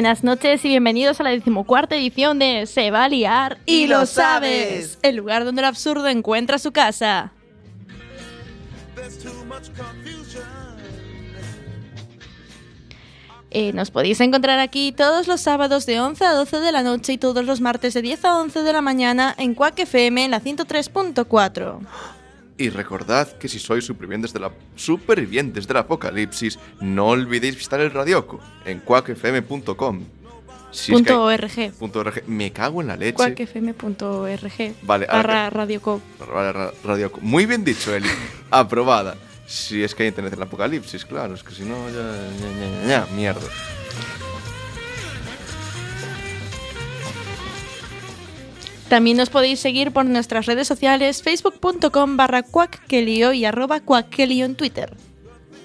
Buenas noches y bienvenidos a la decimocuarta edición de Se va a liar Y lo sabes. el lugar donde el absurdo encuentra su casa. Eh, nos podéis encontrar aquí todos los sábados de 11 a 12 de la noche y todos los martes de 10 a 11 de la mañana en Quack FM en la 103.4. Y recordad que si sois supervivientes, de la, supervivientes del apocalipsis, no olvidéis visitar el Radioco en quackfm.com. Si es que Punto hay- .org. punto org. Me cago en la leche. quackfm.org Vale, ahora barra radioco. Ra- ra- Radioco. Muy bien dicho, Eli. Aprobada. Si es que hay internet en el apocalipsis, claro. Es que si no, ya, ya, ya, ya, ya, mierda. También nos podéis seguir por nuestras redes sociales facebook.com barra cuacquelio y arroba cuacquelio en Twitter.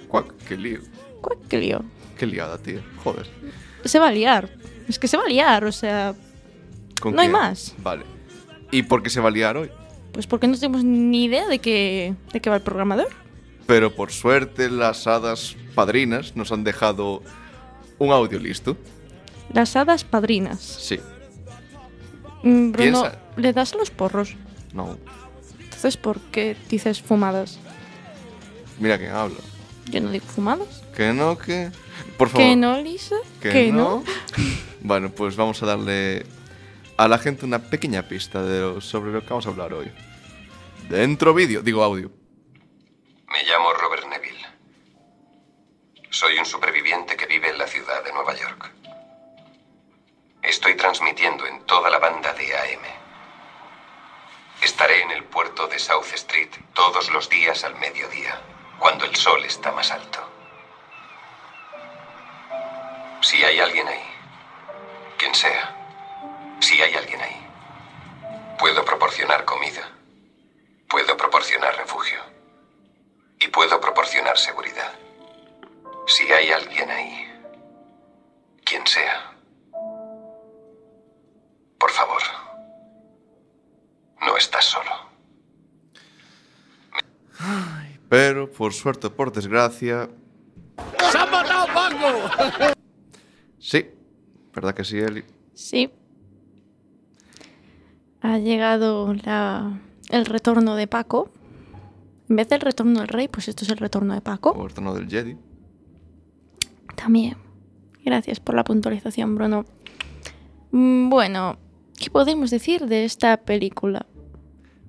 Cuac, qué lío. Cuacquelio. Qué liada, tío. Joder. Se va a liar. Es que se va a liar, o sea, ¿Con No hay más. Vale. ¿Y por qué se va a liar hoy? pues porque no tenemos ni idea de qué, de qué va el programador. Pero por suerte las hadas padrinas nos han dejado un audio listo. Las hadas padrinas. Sí. Mm, Bruno, Piensa. ¿le das a los porros? No. Entonces, ¿por qué dices fumadas? Mira quién habla. Yo no digo fumadas. Que no, que... Por favor. ¿Que no, Lisa? Que no. Bueno, pues vamos a darle a la gente una pequeña pista de lo- sobre lo que vamos a hablar hoy. Dentro vídeo, digo audio. Me llamo Robert Neville. Soy un superviviente que vive en la ciudad de Nueva York. Estoy transmitiendo en toda la banda de AM. Estaré en el puerto de South Street todos los días al mediodía, cuando el sol está más alto. Si hay alguien ahí, quien sea, si hay alguien ahí, puedo proporcionar comida, puedo proporcionar refugio y puedo proporcionar seguridad. Si hay alguien ahí, quien sea, por favor, no estás solo. Pero, por suerte por desgracia... ¡Se han matado Paco! Sí, ¿verdad que sí, Eli? Sí. Ha llegado la- el retorno de Paco. En vez del retorno del rey, pues esto es el retorno de Paco. O el tono del Jedi. También. Gracias por la puntualización, Bruno. Mm, Bueno, ¿qué podemos decir de esta película?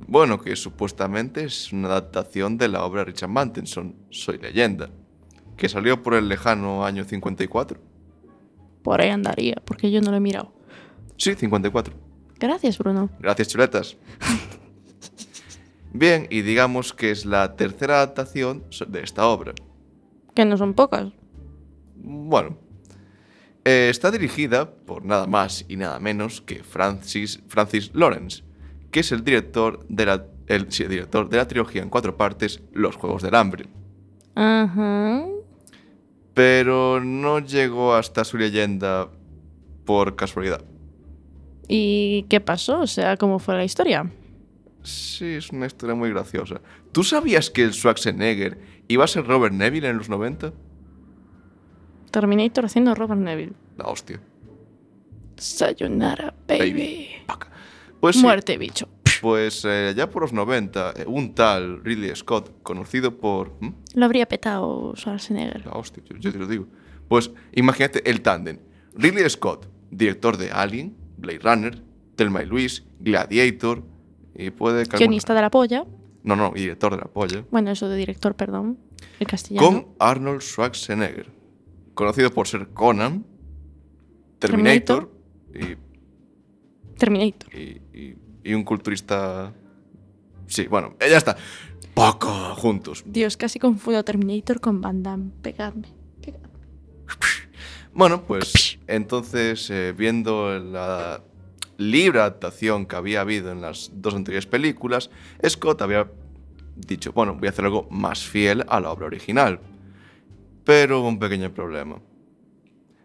Bueno, que supuestamente es una adaptación de la obra de Richard Mantenson, Soy leyenda, que salió por el lejano año 54. Por ahí andaría, porque yo no lo he mirado. Sí, 54. Gracias, Bruno. Gracias, chuletas. Bien, y digamos que es la tercera adaptación de esta obra. Que no son pocas. Bueno, eh, está dirigida por nada más y nada menos que Francis, Francis Lawrence, que es el director, de la, el, sí, el director de la trilogía en cuatro partes Los Juegos del Hambre. Ajá. Pero no llegó hasta su leyenda por casualidad. ¿Y qué pasó? O sea, ¿cómo fue la historia? Sí, es una historia muy graciosa. ¿Tú sabías que el Schwarzenegger iba a ser Robert Neville en los 90? Terminator haciendo Robert Neville. La hostia. Sayonara, baby. Pues sí, Muerte, bicho. pues eh, ya por los 90, eh, un tal Ridley Scott, conocido por... Lo habría petado Schwarzenegger. La hostia, yo, yo te lo digo. Pues imagínate el tándem. Ridley Scott, director de Alien, Blade Runner, Thelma y Luis, Gladiator, y puede... Guionista de la polla. No, no, y director de la polla. Bueno, eso de director, perdón. El castellano. Con Arnold Schwarzenegger, conocido por ser Conan, Terminator, Terminator. Y, y- y- y un culturista... Sí, bueno, eh, ya está. Poco juntos. Dios, casi confundo Terminator con Van Damme. Pegadme. pegadme. Bueno, pues entonces, eh, viendo la libre adaptación que había habido en las dos anteriores películas, Scott había dicho, bueno, voy a hacer algo más fiel a la obra original. Pero hubo un pequeño problema.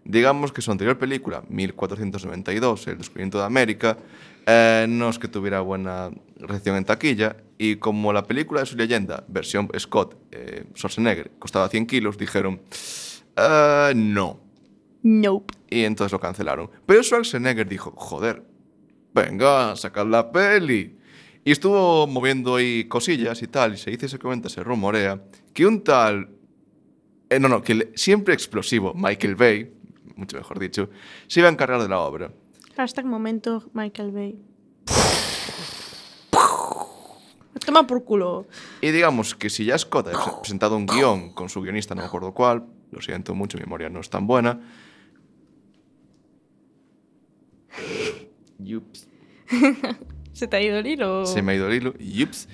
Digamos que su anterior película, 1492, El descubrimiento de América, eh, no es que tuviera buena recepción en taquilla, y como la película de su leyenda, versión Scott eh, Schwarzenegger, costaba 100 kilos, dijeron, "Eh, no. Nope. y entonces lo cancelaron. Pero Schwarzenegger dijo, joder, venga, sacad la peli. Y estuvo moviendo ahí cosillas y tal, y se dice, se comenta, se rumorea, que un tal, eh, no, no, que el siempre explosivo Michael Bay, mucho mejor dicho, se iba a encargar de la obra. Hashtag momento Michael Bay. Toma por culo. Y digamos que si ya Scott ha pre- presentado un guion con su guionista, no me acuerdo cuál, lo siento mucho, mi memoria no es tan buena. Yups. ¿Se te ha ido el hilo? Se me ha ido el hilo. Yups.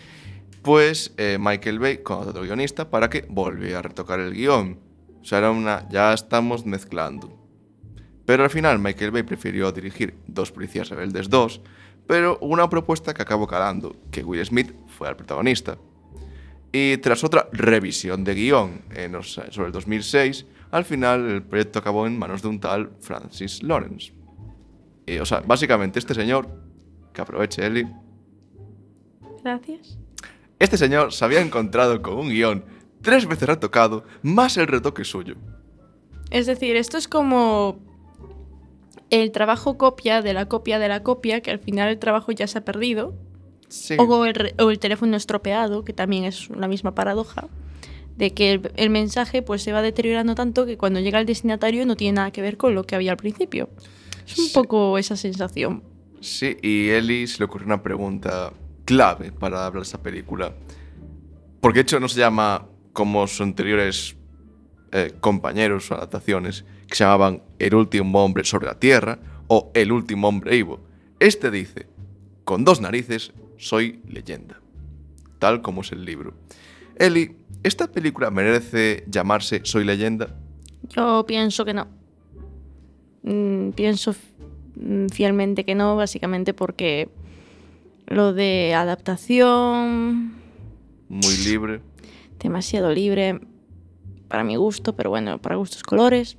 Pues eh, Michael Bay con otro guionista para que volviera a retocar el guion. O sea, era una. Ya estamos mezclando. Pero al final Michael Bay prefirió dirigir Dos Policías Rebeldes 2, pero una propuesta que acabó calando, que Will Smith fuera el protagonista. Y tras otra revisión de guion en sobre el 2006, al final el proyecto acabó en manos de un tal Francis Lawrence. Y, o sea, básicamente este señor, que aproveche Eli, Gracias. Este señor se había encontrado con un guion tres veces retocado, más el retoque suyo. Es decir, esto es como el trabajo copia de la copia de la copia, que al final el trabajo ya se ha perdido. Sí. O el, o el teléfono estropeado, que también es la misma paradoja, de que el, el mensaje pues se va deteriorando tanto que cuando llega al destinatario no tiene nada que ver con lo que había al principio. Es un Sí. poco esa sensación. Sí, y Eli se le ocurrió una pregunta clave para hablar de esta película. Porque de hecho no se llama como sus anteriores eh, compañeros o adaptaciones, que se llamaban El último hombre sobre la tierra o El último hombre vivo. Este dice, con dos narices, soy leyenda. Tal como es el libro. Eli, ¿esta película merece llamarse Soy leyenda? Yo pienso que no. Mm, pienso mm, fielmente que no, básicamente porque lo de adaptación, Muy libre. demasiado libre para mi gusto, pero bueno, para gustos colores.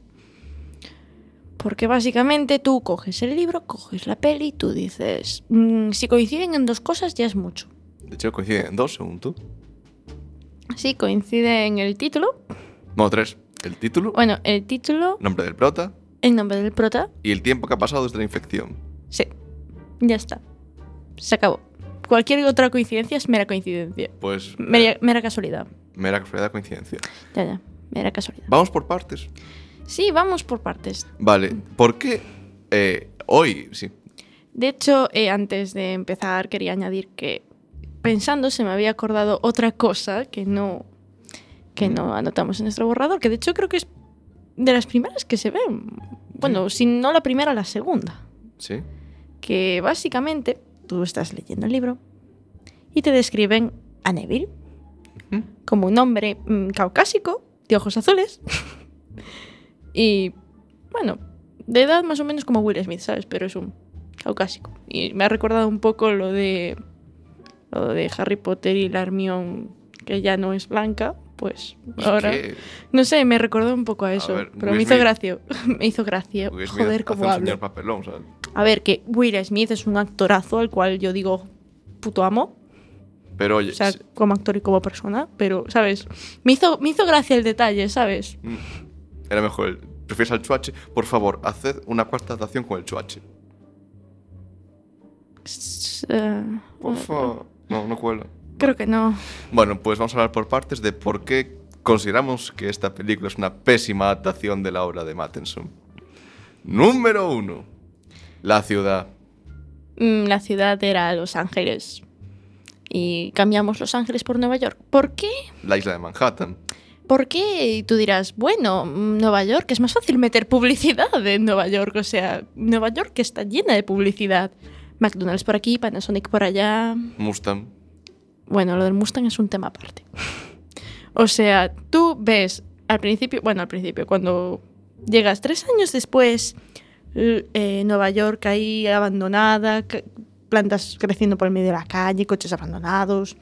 Porque básicamente tú coges el libro, coges la peli y tú dices, "Mm, si coinciden en dos cosas ya es mucho. De hecho, coinciden en dos, según tú. Sí, coincide en el título. No, tres. El título, Bueno, el título, nombre del prota el nombre del prota, y el tiempo que ha pasado desde la infección. sí. Ya está. Se acabó. Cualquier otra coincidencia es mera coincidencia. Pues Mera, eh, mera casualidad. mera casualidad coincidencia. Ya, ya. Mera casualidad. Vamos por partes. Sí, vamos por partes. Vale, ¿por qué eh, hoy, sí, De hecho, eh, antes de empezar, quería añadir que pensando se me había acordado otra cosa que no, que no anotamos en nuestro borrador, que de hecho creo que es de las primeras que se ven. Bueno, si no la primera, la segunda. sí, Que básicamente tú estás leyendo el libro y te describen a Neville como un hombre mm, caucásico, de ojos azules. y bueno, de edad más o menos como Will Smith, ¿sabes? Pero es un caucásico. Y me ha recordado un poco lo de lo de Harry Potter y la Hermione que ya no es blanca, pues ahora que no sé, me recordó un poco a eso, ver, pero Will me hizo Smith- gracia, me hizo gracia. Will Joder, cómo hablo. señor papelón, ¿sabes? A ver, que Will Smith es un actorazo al cual yo digo puto amo, Pero oye, o sea, como actor y como persona, pero, ¿sabes? Me hizo, me hizo gracia el detalle, ¿sabes? mm, era mejor el... ¿Prefieres al chuache? Por favor, haced una cuarta adaptación con el chuache. Eh, Por favor. No, no cuela. Creo que no. Bueno, pues vamos a hablar por partes de por qué consideramos que esta película es una pésima adaptación de la obra de Mattenson. Número uno. La ciudad. Mm, La ciudad era Los Ángeles y cambiamos Los Ángeles por Nueva York. ¿Por qué? La isla de Manhattan. ¿Por qué? Y tú dirás, bueno, Nueva York, es más fácil meter publicidad en Nueva York. O sea, Nueva York está llena de publicidad. McDonald's por aquí, Panasonic por allá. Mustang. Bueno, lo del Mustang es un tema aparte. O sea, tú ves al principio, bueno, al principio, cuando llegas tres años después, eh, Nueva York ahí abandonada, plantas creciendo por el medio de la calle, coches abandonados,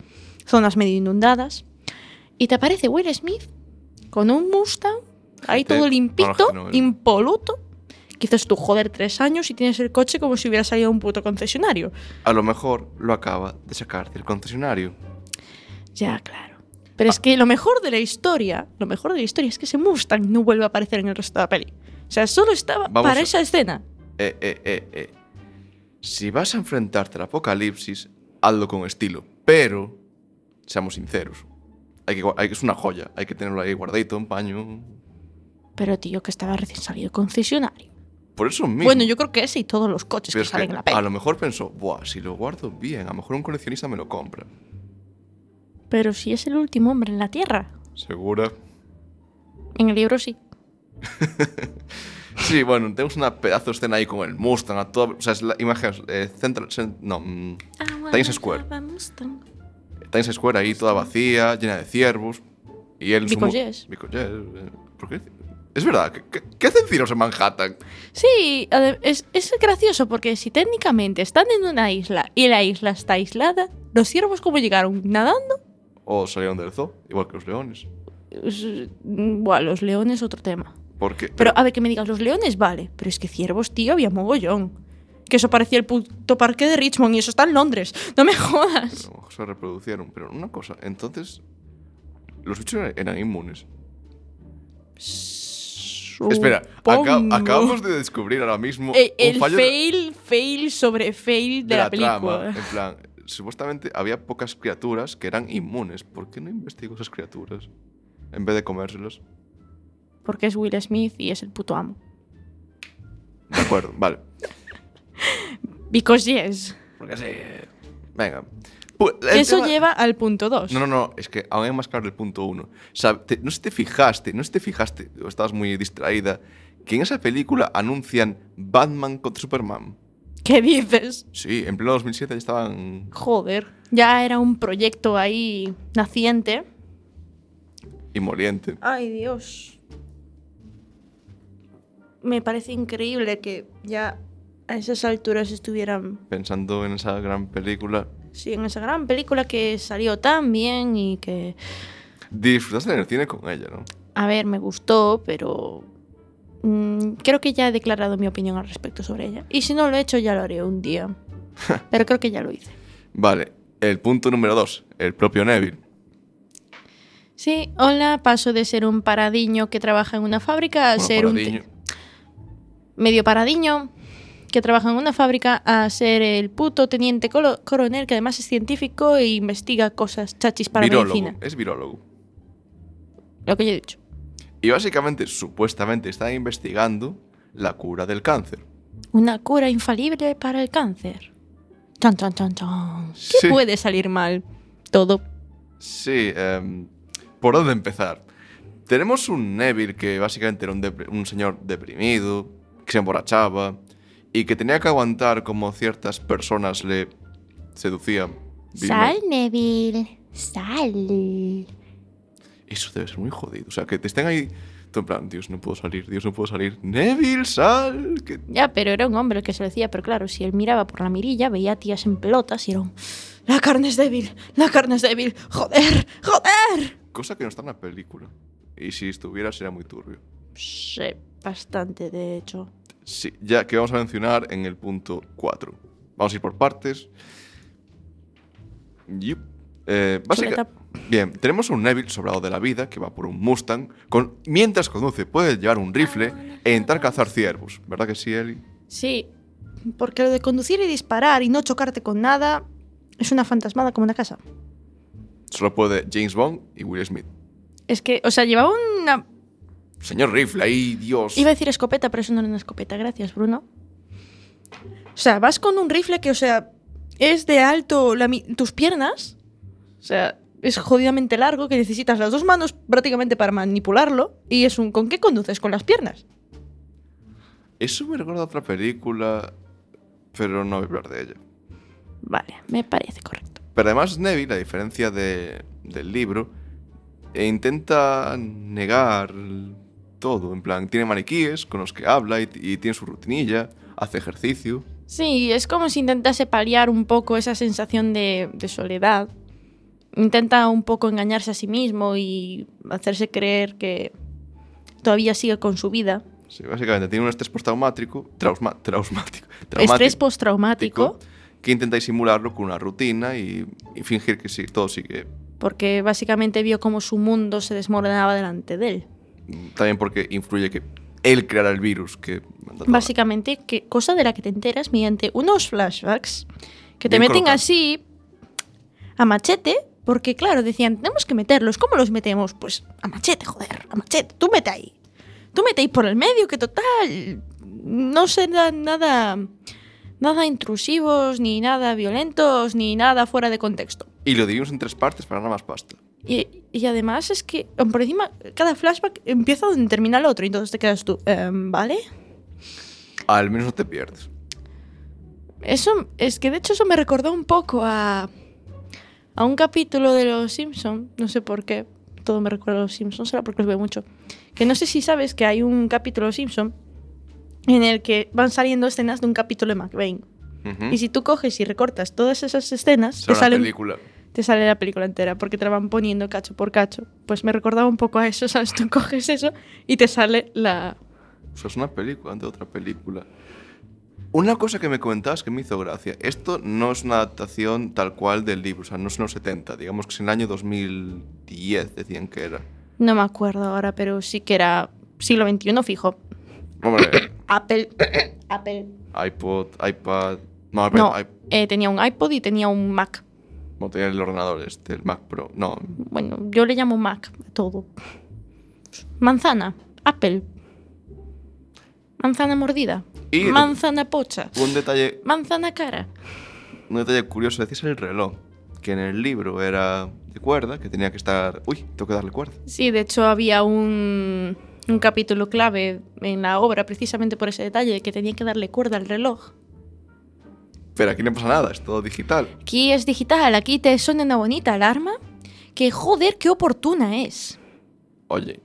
zonas medio inundadas, y te aparece Will Smith con un Mustang, ahí todo limpito, no. impoluto. Que dices tú, joder, tres años y tienes el coche como si hubiera salido a un puto concesionario. A lo mejor lo acaba de sacar del concesionario. Ya, claro. Pero es que lo mejor de la historia, lo mejor de la historia es que ese Mustang no vuelve a aparecer en el resto de la peli. O sea, solo estaba Vamos para a- esa escena. Eh, eh, eh, eh. Si vas a enfrentarte al apocalipsis, hazlo con estilo. Pero, seamos sinceros. Hay que, gua- hay que, es una joya. Hay que tenerlo ahí guardadito, en paño. Pero tío, que estaba recién salido concesionario. Por eso mismo. Bueno, yo creo que ese y todos los coches Pero que salen que en la peli. a lo mejor pensó, Buah, si lo guardo bien, a lo mejor un coleccionista me lo compra. Pero si es el último hombre en la Tierra. ¿Segura? En el libro sí. Sí, bueno, tenemos una pedazo de escena ahí con el Mustang, a todo, o sea, es la imagen, eh, Central, Cent- no, mm, Times Square. Times Square ahí toda vacía, llena de ciervos, y él... su Because yes. Because yes, ¿Por qué? Es verdad, ¿qué, qué, qué hacen ciros en Manhattan? Sí, es, es gracioso porque si técnicamente están en una isla y la isla está aislada, los ciervos cómo llegaron nadando, O salieron del zoo, igual que los leones. Es- mm, buah, los leones otro tema. Porque, Pero a ver que me digas los leones, vale, pero es que ciervos, tío, había mogollón. Que eso parecía el puto parque de Richmond y eso está en Londres. No me jodas. se reproducieron. Pero una cosa, entonces, los bichos eran, eran inmunes. Espera, acá- acabamos de descubrir ahora mismo Eh, un el fallo fail, fail sobre fail de, de la, la, película. trama. En plan, supuestamente había pocas criaturas que eran inmunes. ¿Por qué no investigo esas criaturas? En vez de comérselas. Porque es Will Smith y es el puto amo. De acuerdo, vale. Because yes. Porque sí. Venga. Pues, Eso tema- lleva al punto 2. No, no, no, es que aún hay más claro el punto uno. O sea, te- no sé si te fijaste, no sé si te fijaste, o estabas muy distraída, que en esa película anuncian Batman contra Superman. ¿Qué dices? Sí, en pleno 2007 ya estaban Joder. Ya era un proyecto ahí naciente. inmoliente. Ay, Dios. Me parece increíble que ya a esas alturas estuvieran, Pensando en esa gran película. Sí, en esa gran película que salió tan bien y que, Disfrutaste en el cine con ella, ¿no? a ver, me gustó, pero mm, creo que ya he declarado mi opinión al respecto sobre ella. Y si no lo he hecho, ya lo haré un día. Pero creo que ya lo hice. Vale, el punto número dos, el propio Neville. Sí, hola, paso de ser un paradiño que trabaja en una fábrica a Bueno, ser un... paradiño. te- medio paradiño que trabaja en una fábrica a ser el puto teniente coronel que además es científico e investiga cosas chachis para Virólogo, medicina. es virólogo. Lo que yo he dicho. Y básicamente, supuestamente, está investigando la cura del cáncer. Una cura infalible para el cáncer. Chan, chan, chan, chan. ¿Qué Sí. puede salir mal? Todo. Sí, em, ¿por dónde empezar? Tenemos un Neville que básicamente era un, un señor deprimido, que se emborrachaba y que tenía que aguantar como ciertas personas le seducían. Sal, Neville. Sal. Eso debe ser muy jodido. O sea, que te estén ahí, en plan, Dios, no puedo salir, Dios, no puedo salir. Neville, sal. Que... Ya, pero era un hombre el que se lo decía. Pero claro, si él miraba por la mirilla, veía a tías en pelotas y era un... La carne es débil, la carne es débil. Joder, joder. Cosa que no está en la película. Y si estuviera sería muy turbio. Sí, bastante, de hecho. Sí, ya que vamos a mencionar en el punto 4. Vamos a ir por partes. Yup. Eh. Bien, tenemos un Neville sobrado de la vida que va por un Mustang. Con, mientras conduce, puede llevar un rifle e intentar cazar ciervos. ¿Verdad que sí, Eli? Sí, porque lo de conducir y disparar y no chocarte con nada es una fantasmada como una casa. Solo puede James Bond y Will Smith. Es que, o sea, llevaba una... Señor rifle, ahí, Dios. Iba a decir escopeta, pero eso no era una escopeta. Gracias, Bruno. O sea, vas con un rifle que, o sea, es de alto la tus piernas. O sea, es jodidamente largo que necesitas las dos manos prácticamente para manipularlo. Y es un... ¿Con qué conduces? Con las piernas. Eso me recuerda a otra película, pero no voy a hablar de ella. Vale, me parece correcto. Pero además Neville, a diferencia de- del libro, intenta negar todo. En plan, tiene maniquíes con los que habla y, y tiene su rutinilla, hace ejercicio. Sí, es como si intentase paliar un poco esa sensación de, de soledad. Intenta un poco engañarse a sí mismo y hacerse creer que todavía sigue con su vida. Sí, básicamente tiene un estrés postraumático, trausmático, Estrés traumático, postraumático, que intenta disimularlo con una rutina y, y fingir que sí, todo sigue. porque básicamente vio cómo su mundo se desmoronaba delante de él. También porque influye que él creara el virus que... Básicamente, que cosa de la que te enteras mediante unos flashbacks que te Bien meten así a machete, porque claro, decían, tenemos que meterlos. ¿Cómo los metemos? Pues a machete, joder, a machete. Tú mete ahí. Tú mete ahí por el medio, que total, no serán nada, nada intrusivos, ni nada violentos, ni nada fuera de contexto. Y lo dividimos en tres partes para ganar más pasta. Y, y además es que por encima cada flashback empieza donde termina el otro y entonces te quedas tú, "Em, ¿vale? Al menos no te pierdes. Eso es que de hecho eso me recordó un poco a a un capítulo de Los Simpson, no sé por qué, todo me recuerda a Los Simpsons, será porque los veo mucho. Que no sé si sabes que hay un capítulo de Los Simpson en el que van saliendo escenas de un capítulo de McBain. Ujú. Y si tú coges y recortas todas esas escenas, te una salen película. Te sale la película entera porque te la van poniendo cacho por cacho. Pues me recordaba un poco a eso, ¿sabes? Tú coges eso y te sale la... O sea, es una película ante otra película. Una cosa que me comentabas que me hizo gracia. Esto no es una adaptación tal cual del libro, o sea, no es en los 70. Digamos que es en el año 2010, decían que era. No me acuerdo ahora, pero sí que era siglo XXI fijo. Hombre, Apple. Apple. iPod, iPad. No, No, iP- eh, tenía un iPod y tenía un Mac. No tenía el ordenador este, el Mac Pro. No, Bueno, yo le llamo Mac a todo. Manzana. Apple. Manzana mordida. Y- Manzana pocha. un detalle, Manzana cara. un detalle curioso, decías el reloj. Que en el libro era de cuerda, que tenía que estar... Uy, tengo que darle cuerda. Sí, de hecho había un, un capítulo clave en la obra precisamente por ese detalle de que tenía que darle cuerda al reloj. Pero aquí no pasa nada, es todo digital. Aquí es digital, aquí te suena una bonita alarma que joder, qué oportuna es. Oye,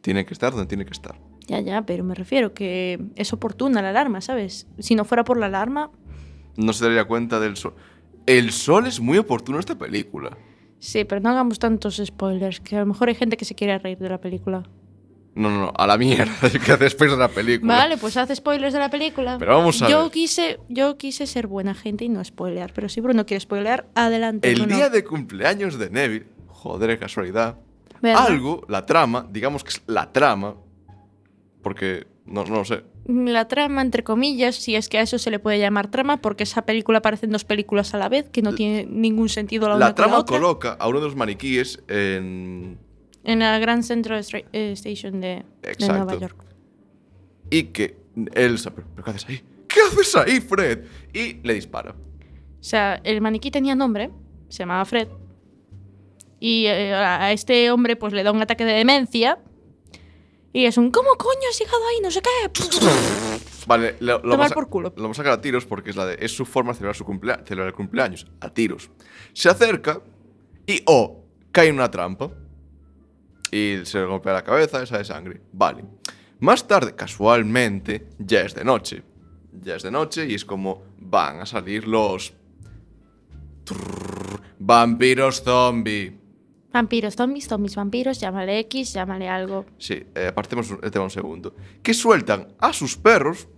tiene que estar donde tiene que estar. Ya, ya, pero me refiero que es oportuna la alarma, ¿sabes? Si no fuera por la alarma, No se daría cuenta del sol. El sol es muy oportuno en esta película. sí, pero no hagamos tantos spoilers, que a lo mejor hay gente que se quiere reír de la película. No, no, no, a la mierda que hace después de la película. Vale, pues haz spoilers de la película. Pero vamos a yo ver. Quise, yo quise ser buena gente y no spoilear, pero si Bruno quiere spoilear, adelante. El Bruno. día de cumpleaños de Neville, joder, casualidad. ¿Verdad? Algo, la trama, digamos que es la trama, porque no, no lo sé. La trama, entre comillas, si es que a eso se le puede llamar trama, porque esa película aparece en dos películas a la vez, que no tiene ningún sentido la una La con la trama otra. coloca a uno de los maniquíes en. En la Grand Central eh, Station de. Nueva York. Y que él. ¿Pero, pero qué haces ahí? ¿Qué haces ahí, Fred? Y le dispara. O sea, el maniquí tenía nombre, se llamaba Fred. Y eh, a este hombre pues le da un ataque de demencia. Y es un, ¿cómo coño has llegado ahí? No sé qué. Vale, lo, lo Tomar a- por culo. Lo vamos a sacar a tiros porque es, la de, es su forma de celebrar, su cumplea- celebrar el cumpleaños. A tiros. Se acerca y, oh, cae en una trampa. Y se le golpea la cabeza, esa de sangre. Vale. Más tarde, casualmente, ya es de noche. Ya es de noche y es como van a salir los... Trrr, vampiros zombie. Vampiros, zombies, zombies, vampiros, llámale X, llámale algo. Sí, eh, apartemos el tema un segundo. Que sueltan a sus perros,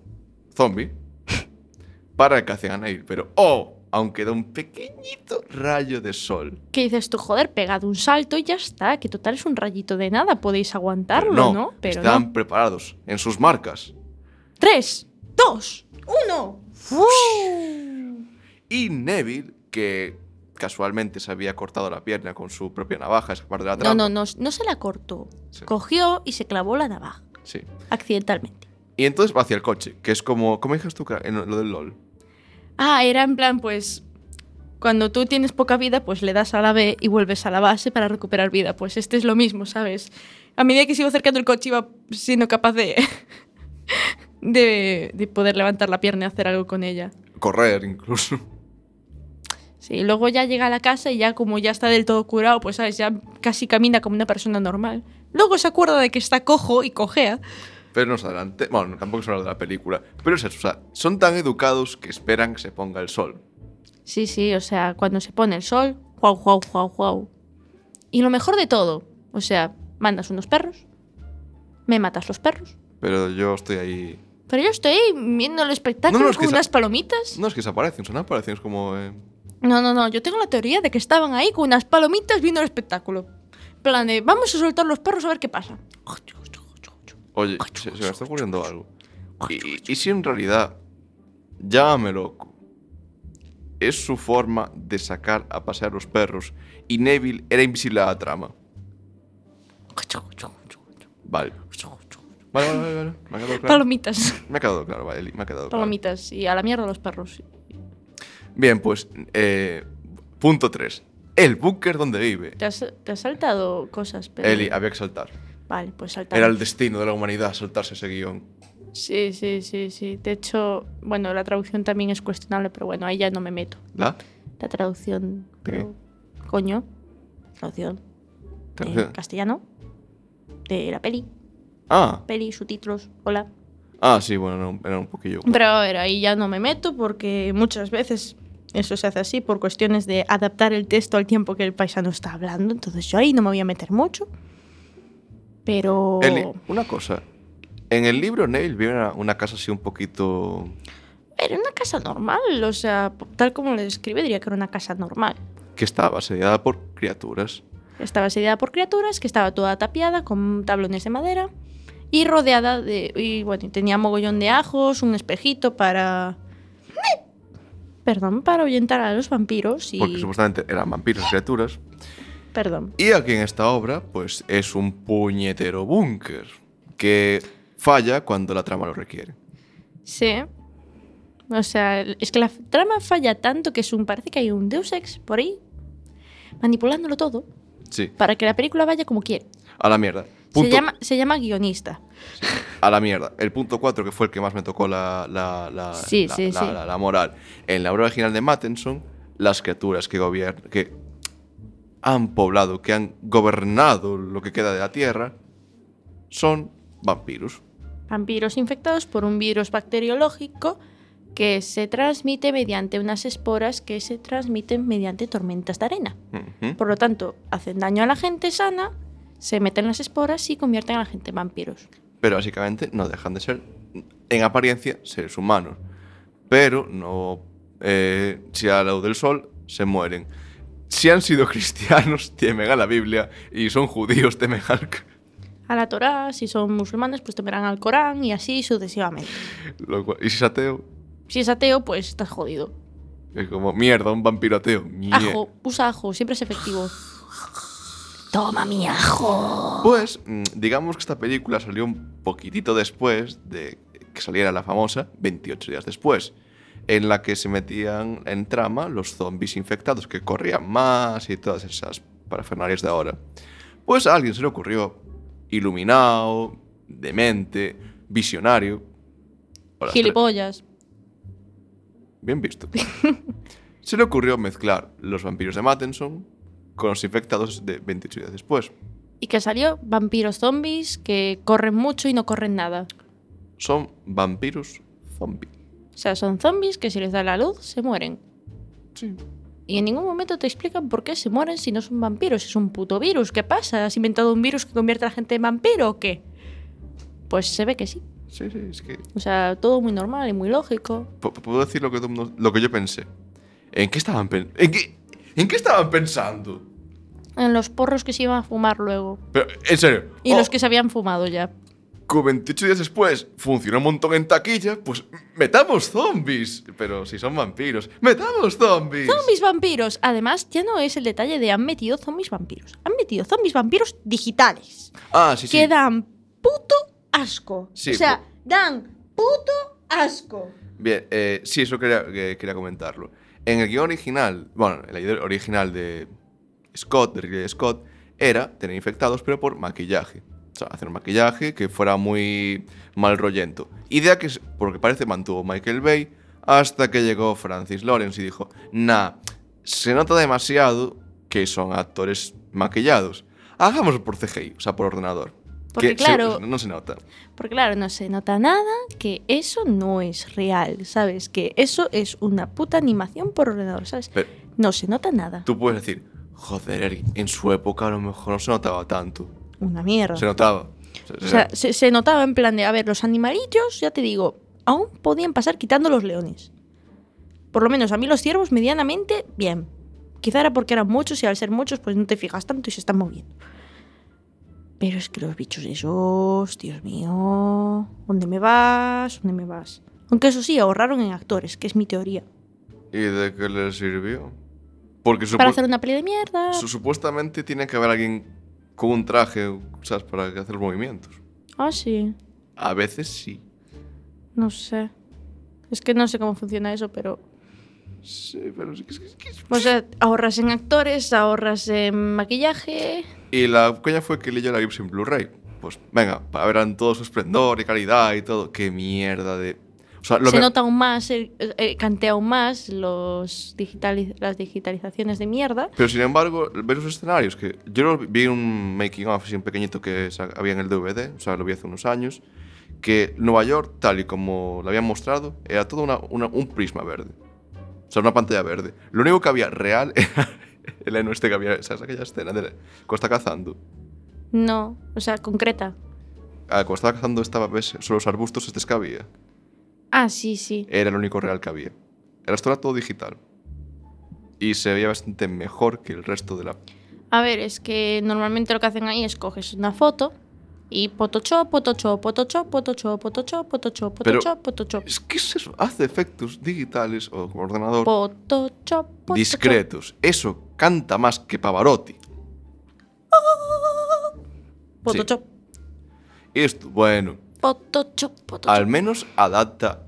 zombie, para que hagan ir. Pero, oh, aunque da un pequeñito rayo de sol. Que dices tú, joder, pegad un salto y ya está, que total es un rayito de nada, podéis aguantarlo, ¿no? no, Pero están no. preparados en sus marcas. Tres, dos, uno. Y Neville, que casualmente se había cortado la pierna con su propia navaja, esa parte de la No, trampa. no, no, no se la cortó. Sí. Cogió y se clavó la navaja, Sí. accidentalmente. Y entonces va hacia el coche, que es como. ¿Cómo dices tú en lo del LOL? Ah, era en plan, pues. Cuando tú tienes poca vida, pues le das a la B y vuelves a la base para recuperar vida. Pues este es lo mismo, ¿sabes? A medida que iba acercando el coche, iba siendo capaz de. de, de poder levantar la pierna y hacer algo con ella. Correr, incluso. Sí, luego ya llega a la casa y ya como ya está del todo curado, pues sabes, ya casi camina como una persona normal. Luego se acuerda de que está cojo y cojea. Pero no es adelante. Bueno, tampoco es hablar de la película. Pero es eso, o sea, son tan educados que esperan que se ponga el sol. Sí, sí, o sea, cuando se pone el sol, guau, guau, guau, guau. Y lo mejor de todo, o sea, mandas unos perros, me matas los perros, Pero yo estoy ahí. pero yo estoy ahí viendo el espectáculo No, no, es con unas palomitas. No es que desaparecen, son aparecen, es como. eh, No, no, no, yo tengo la teoría de que estaban ahí con unas palomitas viendo el espectáculo. Plan de, vamos a soltar los perros a ver qué pasa. Oye, se, se me está ocurriendo algo. ¿Y, y si en realidad, llámame loco, es su forma de sacar a pasear los perros y Neville era invisible a la trama? Vale. Vale, vale, vale, vale. Me ha quedado claro. Palomitas. Me ha quedado claro, vale, Eli, me ha quedado claro. Palomitas. Y a la mierda los perros. Bien, pues, eh, punto 3. El búnker donde vive. Te has, te has saltado cosas, pero... Eli, había que saltar. Vale, pues saltar. Era el destino de la humanidad saltarse ese guion. Sí, sí, sí, sí. De hecho, bueno, la traducción también es cuestionable, pero bueno, ahí ya no me meto. ¿La? La traducción, pero... Coño. Traducción. en Traducción. castellano. De la peli. Ah, Peli, subtítulos, hola. ah, sí, bueno, no, era un poquillo. Pero a ver, ahí ya no me meto porque muchas veces eso se hace así por cuestiones de adaptar el texto al tiempo que el paisano está hablando. Entonces yo ahí no me voy a meter mucho. Pero... Eli, una cosa. En el libro Neil vive una, una casa así un poquito. Era una casa normal, o sea, tal como lo describe, diría que era una casa normal. que estaba asediada por criaturas. Estaba asediada por criaturas, que estaba toda tapiada con tablones de madera y rodeada de... Y bueno, tenía mogollón de ajos, un espejito para... Perdón, para ahuyentar a los vampiros y... Porque supuestamente eran vampiros criaturas. Perdón. Y aquí en esta obra, pues es un puñetero búnker. Que falla cuando la trama lo requiere. Sí. O sea, es que la trama falla tanto que es un... Parece que hay un Deus Ex por ahí manipulándolo todo Sí, para que la película vaya como quiere. a la mierda. Se llama, se llama guionista. A la mierda. El punto 4, que fue el que más me tocó la, la, la, Sí, la- moral. En la obra original de Mattenson, las criaturas que, gobiernan, que han poblado, que han gobernado lo que queda de la Tierra, son vampiros. Vampiros infectados por un virus bacteriológico que se transmite mediante unas esporas que se transmiten mediante tormentas de arena. Por lo tanto, hacen daño a la gente sana, se meten las esporas y convierten a la gente en vampiros. Pero básicamente no dejan de ser, en apariencia, seres humanos. Pero no. eh, si a la luz del sol, se mueren. Si han sido cristianos, temen a la Biblia. Y son judíos, temen al. A la Torá, si son musulmanes, pues temerán al Corán y así sucesivamente. lo cual- y si es ateo, Si es ateo, pues estás jodido. es como mierda, un vampiro ateo. Ajo, usa ajo, siempre es efectivo. Toma mi ajo. Pues, mm, digamos que esta película salió un poquitito después de que saliera la famosa, 28 días después, en la que se metían en trama los zombies infectados que corrían más y todas esas parafernalias de ahora. Pues a alguien se le ocurrió, iluminado, demente, visionario. Gilipollas. Bien visto. se le ocurrió mezclar los vampiros de Mattenson con los infectados de 28 días después. Y que salió vampiros zombies que corren mucho y no corren nada. Son vampiros zombie. O sea, son zombies que si les da la luz se mueren. Sí. Y en ningún momento te explican por qué se mueren si no son vampiros. Es un puto virus. ¿Qué pasa? ¿Has inventado un virus que convierte a la gente en vampiro o qué? Pues se ve que sí. Sí, sí, es que. O sea, todo muy normal y muy lógico. P- ¿Puedo decir lo que, lo que yo pensé? ¿En qué estaban pensando? ¿En qué, ¿En qué estaban pensando? En los porros que se iban a fumar luego. Pero, en serio. Y oh, los que se habían fumado ya. Con 28 días después funcionó un montón en taquilla, pues metamos zombies. Pero si son vampiros, metamos zombies. Zombies vampiros. Además, ya no es el detalle de han metido zombies vampiros. Han metido zombies vampiros digitales. Ah, sí, sí. Que dan puto asco. Sí, o sea, dan puto asco. Bien, eh, sí, eso quería, que- quería comentarlo. En el guion original, bueno, en la idea original de Scott, de Ridley Scott, era tener infectados, pero por maquillaje. Sea, hacer maquillaje que fuera muy mal rollento. Idea que, porque parece, mantuvo Michael Bay hasta que llegó Francis Lawrence y dijo, nah, se nota demasiado que son actores maquillados. Hagámoslo por CGI, o sea, por ordenador. Porque Que se- claro- no se nota. Porque claro, no se nota nada que eso no es real, ¿sabes? Que eso es una puta animación por ordenador, ¿sabes? Pero- No se nota nada. Tú puedes decir, joder, Eric, en su época a lo mejor no se notaba tanto. Una mierda. Se notaba. Se- O sea, se, se notaba en plan de, a ver, los animalillos, ya te digo, aún podían pasar quitando los leones. Por lo menos a mí los ciervos medianamente, bien. Quizá era porque eran muchos y al ser muchos, pues no te fijas tanto y se están moviendo. Pero es que los bichos esos, Dios mío, ¿dónde me vas? ¿Dónde me vas? Aunque eso sí, ahorraron en actores, que es mi teoría. ¿Y de qué le sirvió? Porque Para hacer una peli de mierda. su- supuestamente tiene que haber alguien con un traje, ¿sabes? Para hacer movimientos. Ah, sí. A veces sí. No sé. Es que no sé cómo funciona eso, pero... Sí, pero sí que- sí que- O sea, ahorras en actores, ahorras en maquillaje... Y la coña fue que leyó la Gibson Blu-ray. Pues venga, para ver en todo su esplendor y calidad y todo. Qué mierda de. O sea, lo se que- nota aún más, eh, eh, cantea aún más los digitali- las digitalizaciones de mierda. Pero sin embargo, ver los escenarios, que yo vi un making of así un pequeñito que había en el DVD, o sea, lo vi hace unos años, que Nueva York, tal y como lo habían mostrado, era todo una- una- un prisma verde. O sea, una pantalla verde. Lo único que había real era el este que había, ¿sabes? Aquella escena de está cazando. No, o sea, concreta. Ah, cuando estaba cazando estaba, ves, son los arbustos estos que había. Ah, sí, sí. Era lo único real que había. El resto era todo digital. Y se veía bastante mejor que el resto de la A ver, es que normalmente lo que hacen ahí es coges una foto y Photoshop, Photoshop, Photoshop, Photoshop, Photoshop, Photoshop, Photoshop, Photoshop. Es que es eso, hace efectos digitales o con ordenador Photoshop, Photoshop. discretos. Eso canta más que Pavarotti. Photoshop, Esto, bueno, Al menos adapta.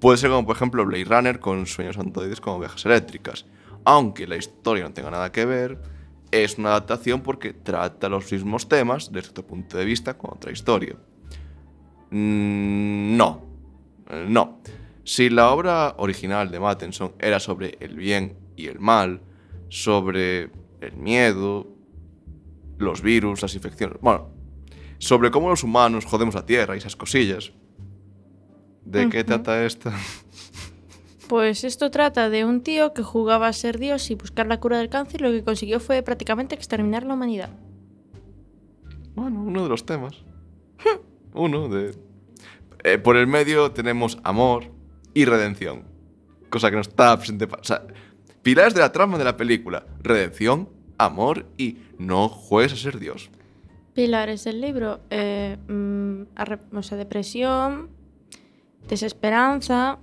Puede ser como, por ejemplo, Blade Runner con sueños androides como viajes eléctricas. Aunque la historia no tenga nada que ver, es una adaptación porque trata los mismos temas desde otro punto de vista con otra historia. Mm, no, Eh, no. Si la obra original de Mattenson era sobre el bien y el mal, sobre el miedo, los virus, las infecciones, bueno, sobre cómo los humanos jodemos la Tierra y esas cosillas. ¿De qué trata esta? Pues esto trata de un tío que jugaba a ser Dios y buscar la cura del cáncer y lo que consiguió fue prácticamente exterminar la humanidad. Bueno, uno de los temas. uno de... Eh, por el medio tenemos amor y redención. Cosa que no está presente... O sea, pilares de la trama de la película. Redención, amor y no juegues a ser Dios. Pilares del libro, eh, mm, o sea, depresión, desesperanza,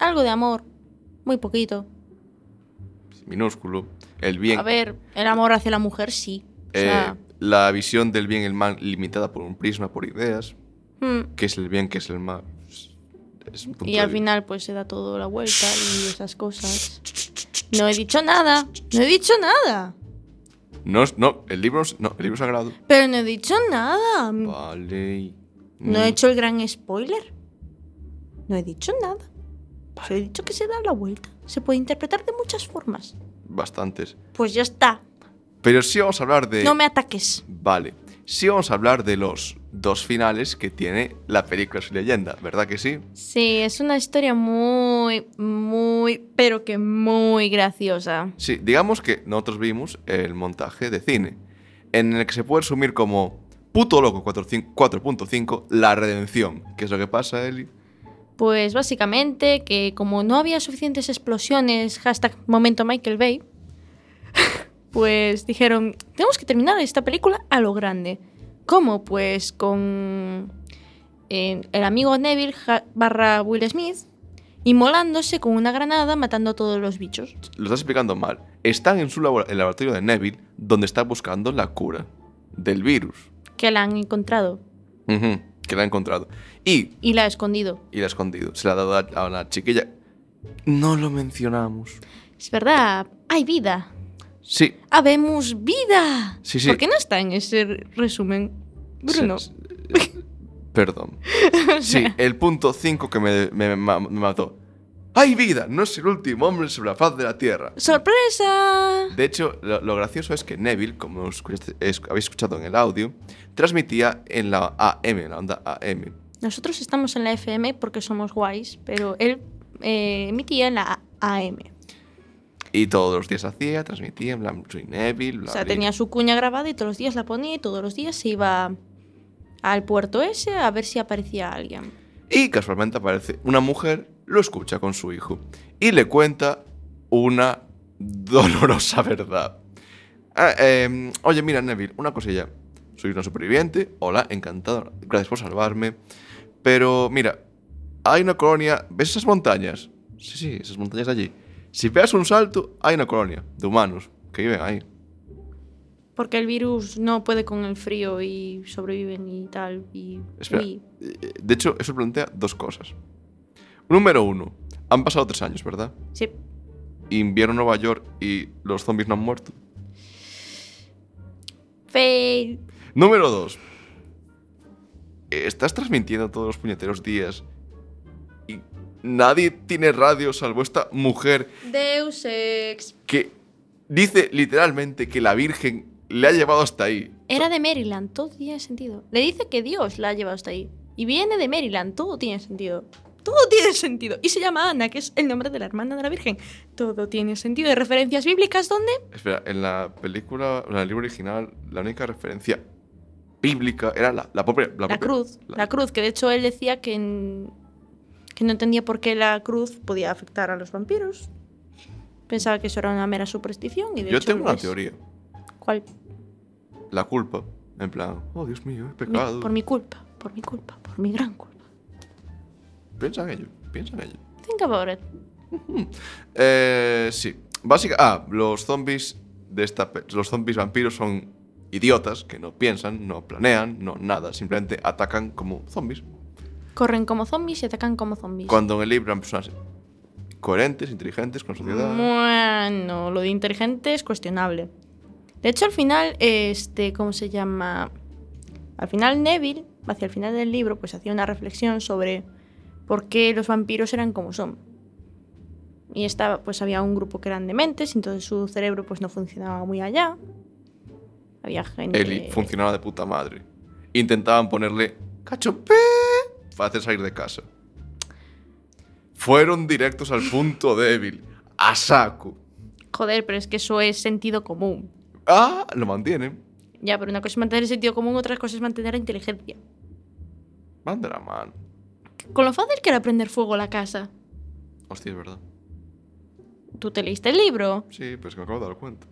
algo de amor, muy poquito. Minúsculo. El bien. A ver, el amor hacia la mujer sí. O eh, sea, la visión del bien y el mal limitada por un prisma, por ideas. mm, ¿Qué es el bien? ¿Qué es el mal? Es un punto y de al vista. final pues se da todo la vuelta y esas cosas. No he dicho nada, no he dicho nada. No, no, el libro, no, el libro sagrado. Pero no he dicho nada. Vale. No Mm, he hecho el gran spoiler. No he dicho nada. Solo he dicho que se da la vuelta. Se puede interpretar de muchas formas. Bastantes. Pues ya está. Pero sí vamos a hablar de... No me ataques. Vale. Sí vamos a hablar de los dos finales que tiene la película Su leyenda, ¿verdad que sí? Sí, es una historia muy, muy, pero que muy graciosa. Sí, digamos que nosotros vimos el montaje de cine, en el que se puede resumir como puto loco 4.5 4.5, la redención. ¿Qué es lo que pasa, Eli? Pues básicamente que como no había suficientes explosiones, hashtag momento Michael Bay, pues dijeron, tenemos que terminar esta película a lo grande. ¿Cómo? Pues con eh, el amigo Neville barra Will Smith inmolándose con una granada matando a todos los bichos. Lo estás explicando mal. Están en su labor- el laboratorio de Neville, donde está buscando la cura del virus. Que la han encontrado que la ha encontrado. Y y la ha escondido. y la ha escondido. Se la ha dado a, a una chiquilla. No lo mencionamos. Es verdad, hay vida. Sí. Habemos vida. Sí, sí. ¿Por qué no está en ese resumen? Bruno. se- se- perdón. Sí, el punto 5 que me, me- me mató. ¡Hay vida! No es el último hombre sobre la faz de la Tierra. ¡Sorpresa! De hecho, lo, lo gracioso es que Neville, como es- habéis escuchado en el audio, transmitía en la AM, en la onda AM. Nosotros estamos en la FM porque somos guays, pero él eh, emitía en la AM. Y todos los días hacía, transmitía, en plan, soy Neville, bla, O sea, bla, tenía su cuña grabada y todos los días la ponía y todos los días se iba al puerto ese a ver si aparecía alguien. Y casualmente aparece una mujer, lo escucha con su hijo y le cuenta una dolorosa verdad. Ah, em, oye, mira, Neville, una cosilla. soy una superviviente. Hola, encantado. Gracias por salvarme. Pero mira, hay una colonia. ¿Ves esas montañas? Sí, sí, esas montañas de allí. Si pegas un salto, hay una colonia de humanos que viven ahí. Porque el virus no puede con el frío y sobreviven y tal. Y, Espera. Eh, De hecho, eso plantea dos cosas. Número uno, han pasado tres años, ¿verdad? sí. Invierno en Nueva York y los zombies no han muerto. Fail. Número dos, estás transmitiendo todos los puñeteros días nadie tiene radio salvo esta mujer Deus Ex. que dice literalmente que la Virgen le ha llevado hasta ahí. Era de Maryland, todo tiene sentido. Le dice que Dios la ha llevado hasta ahí. Y viene de Maryland, todo tiene sentido. Todo tiene sentido. Y se llama Ana, que es el nombre de la hermana de la Virgen. Todo tiene sentido. ¿De referencias bíblicas dónde? Espera, en la película, en el libro original, la única referencia bíblica era la, la, propia- La, propia- cruz. La... cruz, que de hecho él decía que, en- que no entendía por qué la cruz podía afectar a los vampiros. Pensaba que eso era una mera superstición. Y de Yo hecho tengo una es. teoría. ¿Cuál? La culpa. En plan, oh Dios mío, he pecado. por mi culpa, por mi culpa, por mi gran culpa. Piensa en ello, piensa en ello. Think about it. Eh, sí. Básica. Ah, los zombies de esta. Los zombies vampiros son idiotas que no piensan, no planean, no nada. Simplemente atacan como zombies. Corren como zombies y atacan como zombies. Cuando en el libro eran personas coherentes, inteligentes, con sociedad. Bueno, lo de inteligente es cuestionable. De hecho, al final, este, ¿cómo se llama? Al final Neville, hacia el final del libro, pues hacía una reflexión sobre por qué los vampiros eran como son. Y estaba, pues había un grupo que eran dementes, entonces su cerebro pues no funcionaba muy allá. Había gente. Eli funcionaba de puta madre. Intentaban ponerle cachopé hacer salir de casa. Fueron directos al punto débil. A saco. Joder, pero es que eso es sentido común. Ah, lo mantienen. Ya, pero una cosa es mantener el sentido común, otra cosa es mantener la inteligencia. Van de la mano. Con lo fácil que era prender fuego a la casa. Hostia, es verdad. ¿Tú te leíste el libro? Sí, pues que me acabo de dar cuenta.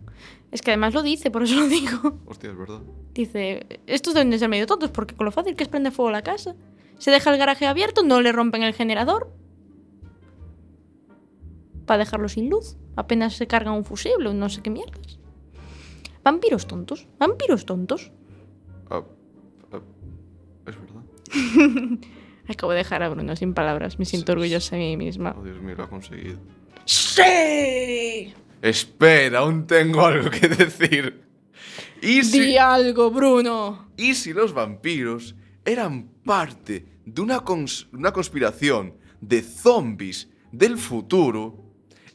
Es que además lo dice, por eso lo digo. Hostia, es verdad. Dice, estos deben de ser medio tontos, porque con lo fácil que es prender fuego a la casa. Se deja el garaje abierto, no le rompen el generador. Para dejarlo sin luz. Apenas se carga un fusible o no sé qué mierdas. Vampiros tontos, vampiros tontos. Ah, ah, es verdad. Acabo de dejar a Bruno sin palabras, me siento Sí, orgullosa de mí misma. Oh, Dios mío, lo ha conseguido. ¡Sí! Espera, aún tengo algo que decir. ¿Y si, Di algo, Bruno. ¿Y si los vampiros eran parte de una, cons- una conspiración de zombies del futuro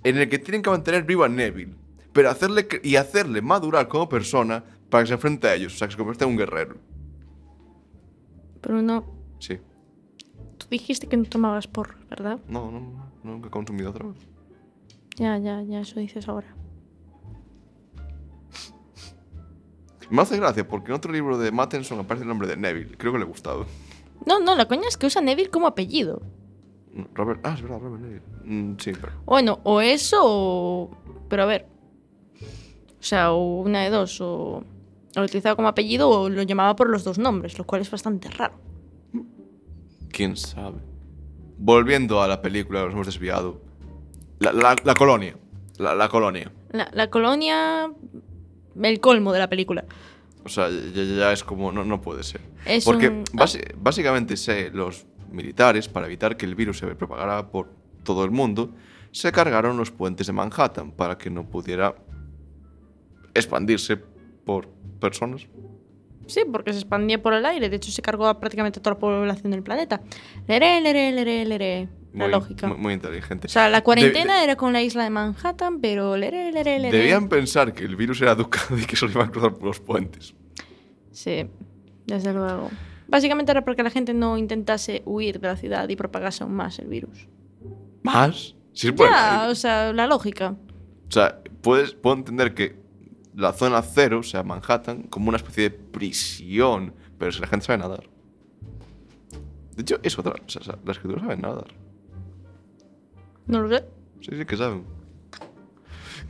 en el que tienen que mantener vivo a Neville pero hacerle y hacerle madurar como persona para que se enfrente a ellos, o sea, que se convierta en un guerrero? Bruno, Sí. tú dijiste que no tomabas porro, ¿verdad? No, no, no, nunca he consumido drogas. Ya, ya, ya, eso dices ahora. Me hace gracia porque en otro libro de Mattenson aparece el nombre de Neville. Creo que le ha gustado. No, no, la coña es que usa Neville como apellido. Robert, ah, es verdad, Robert Neville. Mm, sí, pero. Bueno, o eso o... Pero a ver. O sea, o una de dos. O, o lo utilizaba como apellido o lo llamaba por los dos nombres, lo cual es bastante raro. quién sabe. Volviendo a la película, nos hemos desviado. La, la- la colonia. La, la colonia. La, la colonia... El colmo de la película. O sea, ya, es como. No, no puede ser. Es Porque un- básicamente se, los militares, para evitar que el virus se propagara por todo el mundo, se cargaron los puentes de Manhattan para que no pudiera expandirse por personas. Sí, porque se expandía por el aire. De hecho, se cargó a prácticamente toda la población del planeta. Leré, leré, leré, leré. La lógica. Muy, muy inteligente. O sea, la cuarentena De- era con la isla de Manhattan, pero debían pensar que el virus era educado y que solo iban a cruzar por los puentes. Sí, desde luego. Básicamente era para que la gente no intentase huir de la ciudad y propagase aún más el virus. ¿Más? Sí, pues, Ya, o sea, la lógica. O sea, puedes, puedo entender que la zona cero, o sea, Manhattan, como una especie de prisión, pero si la gente sabe nadar. De hecho, es otra. O sea, las escrituras saben nadar. No lo sé. Sí, sí que saben.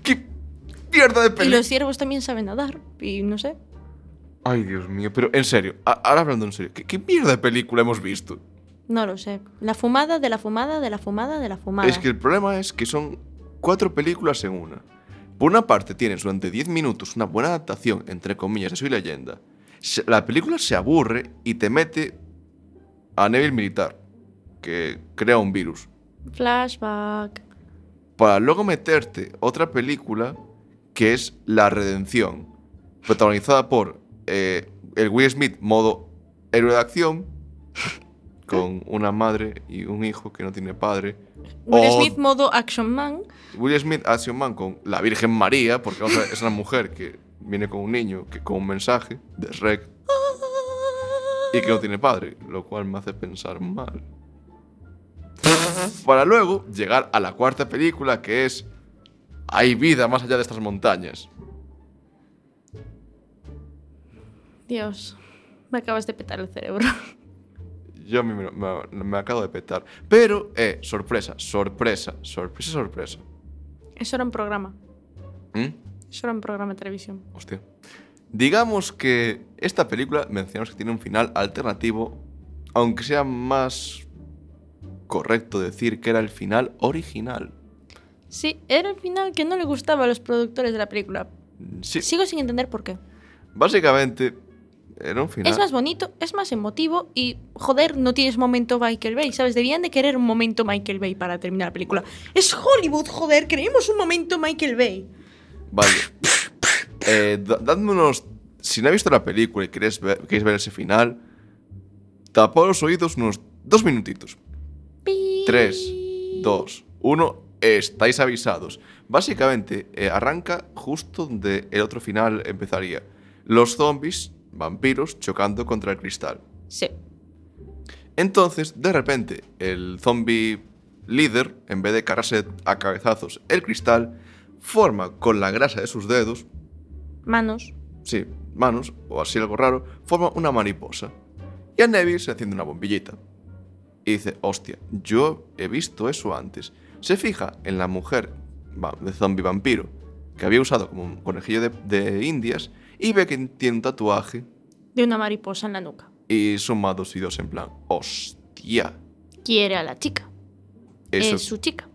¡Qué mierda de Y película! los ciervos también saben nadar. Y no sé. Ay, Dios mío, pero en serio, ahora hablando en serio, ¿qué, qué mierda de película hemos visto? No lo sé. La fumada de la fumada de la fumada de la fumada. Es que el problema es que son cuatro películas en una. Por una parte tienes durante 10 minutos una buena adaptación, entre comillas, de Soy Leyenda. La película se aburre y te mete a Neville Militar, que crea un virus. Flashback. Para luego meterte otra película que es La Redención, protagonizada por eh, el Will Smith modo héroe de acción, con una madre y un hijo que no tiene padre. Will O- Smith modo Action Man. Will Smith Action Man con la Virgen María, porque es una mujer que viene con un niño que con un mensaje de Shrek y que no tiene padre, lo cual me hace pensar mal. Para luego llegar a la cuarta película que es Hay vida más allá de estas montañas. Dios. Me acabas de petar el cerebro. Yo a mí me, me- me acabo de petar. Pero, eh, sorpresa, sorpresa, sorpresa, sorpresa. Eso era un programa. ¿Mm? Eso era un programa de televisión. Hostia. Digamos que esta película mencionamos que tiene un final alternativo, aunque sea más correcto decir que era el final original. Sí, era el final que no le gustaba a los productores de la película. Sí, Sigo sin entender por qué. básicamente era un final. Es más bonito, es más emotivo y, joder, no tienes momento Michael Bay, ¿sabes? Debían de querer un momento Michael Bay para terminar la película. Es Hollywood, joder, queremos un momento Michael Bay. Vale. Eh, da- dadme unos. Si no has visto la película y queréis ver, queréis ver ese final, tapad los oídos unos dos minutitos. Pi. 3, 2, 1, estáis avisados. Básicamente, eh, arranca justo donde el otro final empezaría. Los zombies, vampiros, chocando contra el cristal. Sí. Entonces, de repente, el zombie líder, en vez de cargarse a cabezazos el cristal, forma con la grasa de sus dedos, Manos. sí, manos, o así algo raro, forma una mariposa. Y a Neville se enciende una bombillita. Y dice, hostia, yo he visto eso antes. Se fija en la mujer de zombie vampiro que había usado como un conejillo de, de indias y ve que tiene un tatuaje De una mariposa en la nuca. y suma dos y dos en plan, hostia. Quiere a la chica. Eso, Es su chica.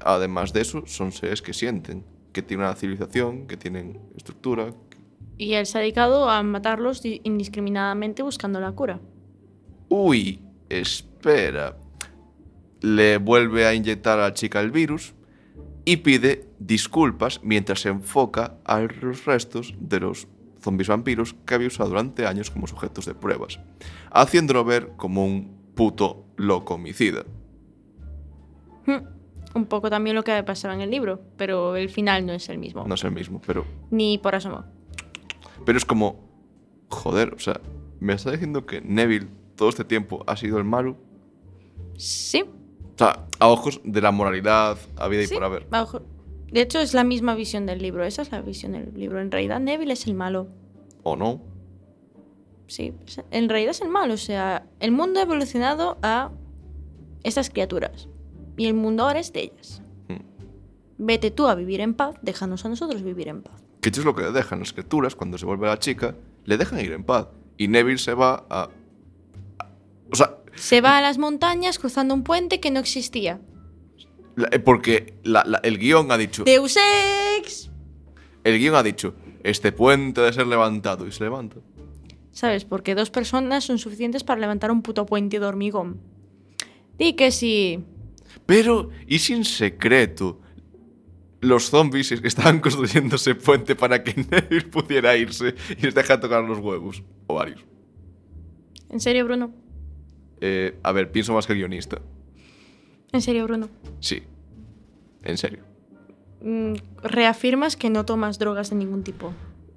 Además de eso, son seres que sienten, que tienen una civilización, que tienen estructura. Y él se ha dedicado a matarlos di- indiscriminadamente buscando la cura. Uy, espera. Le vuelve a inyectar a la chica el virus y pide disculpas mientras se enfoca a los restos de los zombies vampiros que había usado durante años como sujetos de pruebas, haciéndolo ver como un puto loco homicida. Hmm. Un poco también lo que pasaba en el libro, pero el final no es el mismo. No es el mismo, pero, Ni por asomo. pero es como... Joder, o sea, ¿me está diciendo que Neville todo este tiempo ha sido el malo? Sí. O sea, a ojos de la moralidad, a vida y por haber. bajo- De hecho, es la misma visión del libro. Esa es la visión del libro. En realidad, Neville es el malo. ¿O no? Sí, en realidad es el malo. O sea, el mundo ha evolucionado a estas criaturas. Y el mundo ahora es de ellas. Mm. Vete tú a vivir en paz, déjanos a nosotros vivir en paz. Que eso es lo que dejan las escrituras cuando se vuelve la chica, le dejan ir en paz. Y Neville se va a. a- o sea, Se va a las montañas cruzando un puente que no existía. eh, porque la- la- el guion ha dicho. Deus Ex. El guion ha dicho. Este puente ha de ser levantado. Y se levanta. ¿Sabes? Porque dos personas son suficientes para levantar un puto puente de hormigón. Di que sí. Pero, ¿y si en secreto? Los zombies estaban construyendo ese puente para que Neville pudiera irse y les deja tocar los huevos. O varios. ¿En serio, Bruno? Eh, a ver, pienso más que el guionista. ¿En serio, Bruno? Sí. En serio. Mm, reafirmas que no tomas drogas de ningún tipo.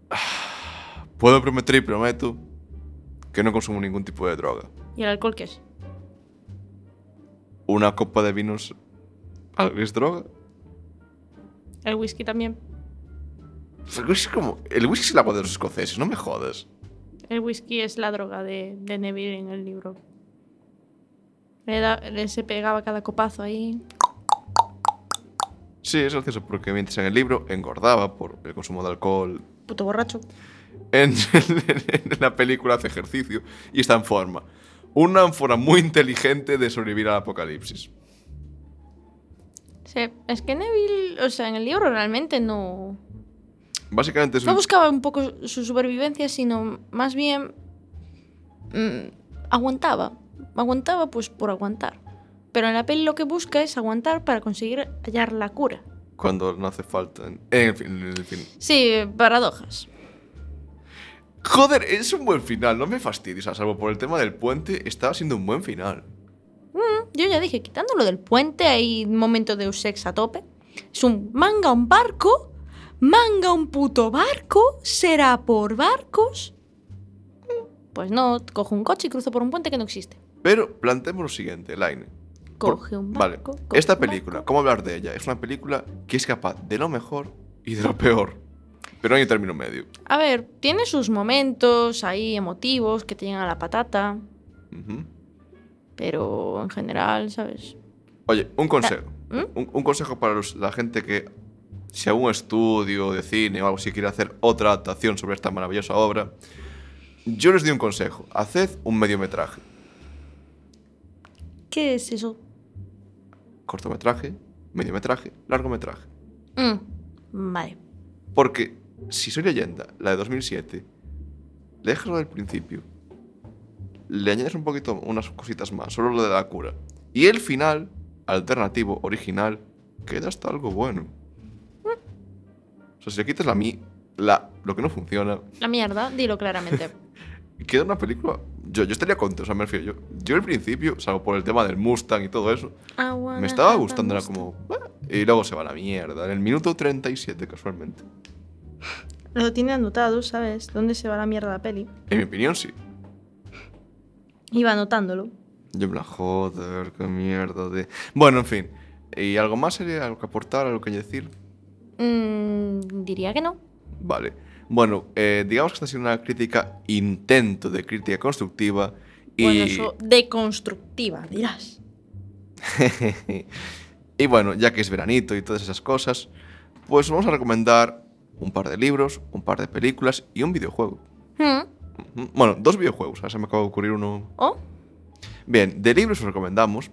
Puedo prometer y prometo que no consumo ningún tipo de droga. ¿Y el alcohol qué es? Una copa de vinos ¿algo es droga? El whisky también. El whisky, como, el whisky es el agua de los escoceses, no me jodas. El whisky es la droga de, de Neville en el libro. Le, da- le se pegaba cada copazo ahí. Sí, es gracioso porque mientras en el libro engordaba por el consumo de alcohol. Puto borracho. en, en la película hace ejercicio y está en forma. Una forma muy inteligente de sobrevivir al apocalipsis. Sí, es que Neville, o sea, en el libro realmente no, Básicamente es no un... buscaba un poco su supervivencia, sino más bien mm, aguantaba. Aguantaba pues por aguantar. Pero en la peli lo que busca es aguantar para conseguir hallar la cura. Cuando no hace falta. En fin. En fin. Sí, paradojas. Joder, es un buen final, no me fastidies, a salvo por el tema del puente, estaba siendo un buen final. Yo ya dije, quitándolo del puente, hay un momento de sex a tope. Es un manga un barco, manga un puto barco, será por barcos. Mm, Pues no, cojo un coche y cruzo por un puente que no existe. Pero planteemos lo siguiente, Laine. Coge un Vale, barco. coge esta película. ¿cómo hablar de ella? Es una película que es capaz de lo mejor y de lo peor. Pero no hay un término medio. A ver, tiene sus momentos ahí emotivos que te llegan a la patata, pero en general, ¿sabes? Oye, un consejo. ¿Mm? Un, un consejo para los- la gente que, si algún estudio de cine o algo así quiere hacer otra adaptación sobre esta maravillosa obra, yo les doy un consejo. Haced un mediometraje. ¿Qué es eso? Cortometraje, mediometraje, largometraje. Mm, vale. Porque si soy leyenda, la de 2007, le dejas lo del principio, le añades un poquito, unas cositas más, solo lo de la cura. Y el final, alternativo, original, queda hasta algo bueno. O sea, si le quitas la mi, la, lo que no funciona, La mierda, dilo claramente. queda una película. Yo, yo estaría contento, o sea, me refiero yo. Yo al principio, salvo por el tema del Mustang y todo eso, me estaba gustando, era como. "Ah", Y luego se va a la mierda, en el minuto 37, casualmente. Lo tiene anotado, ¿sabes? ¿Dónde se va la mierda la peli? En mi opinión, sí. Iba anotándolo. Yo en plan, joder, qué mierda de... Bueno, en fin. ¿Y algo más sería algo que aportar, algo que decir? Mm, diría que no. Vale. Bueno, eh, digamos que esta ha sido una crítica, intento de crítica constructiva. Y, Bueno, eso deconstructiva, dirás. y bueno, ya que es veranito y todas esas cosas, pues vamos a recomendar un par de libros, un par de películas y un videojuego. Mm, Ujú. Bueno, dos videojuegos, ahora se me acaba de ocurrir uno. ¿Oh? Bien, de libros os recomendamos,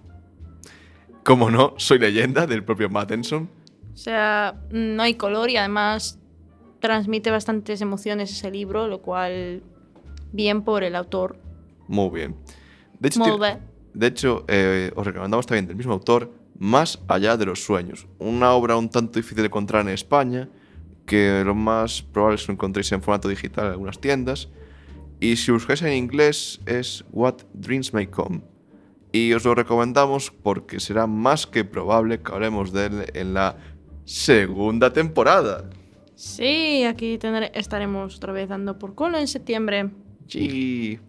como no, Soy leyenda del propio Mattenson. O sea, no hay color y además transmite bastantes emociones ese libro, lo cual bien por el autor. Muy bien. De hecho, de eh, os recomendamos también del mismo autor, Más allá de los sueños. Una obra un tanto difícil de encontrar en España, que lo más probable es que lo encontréis en formato digital en algunas tiendas. Y si buscáis en inglés es What Dreams May Come. Y os lo recomendamos porque será más que probable que hablemos de él en la segunda temporada. Sí, aquí estaremos otra vez dando por culo en septiembre. Sí.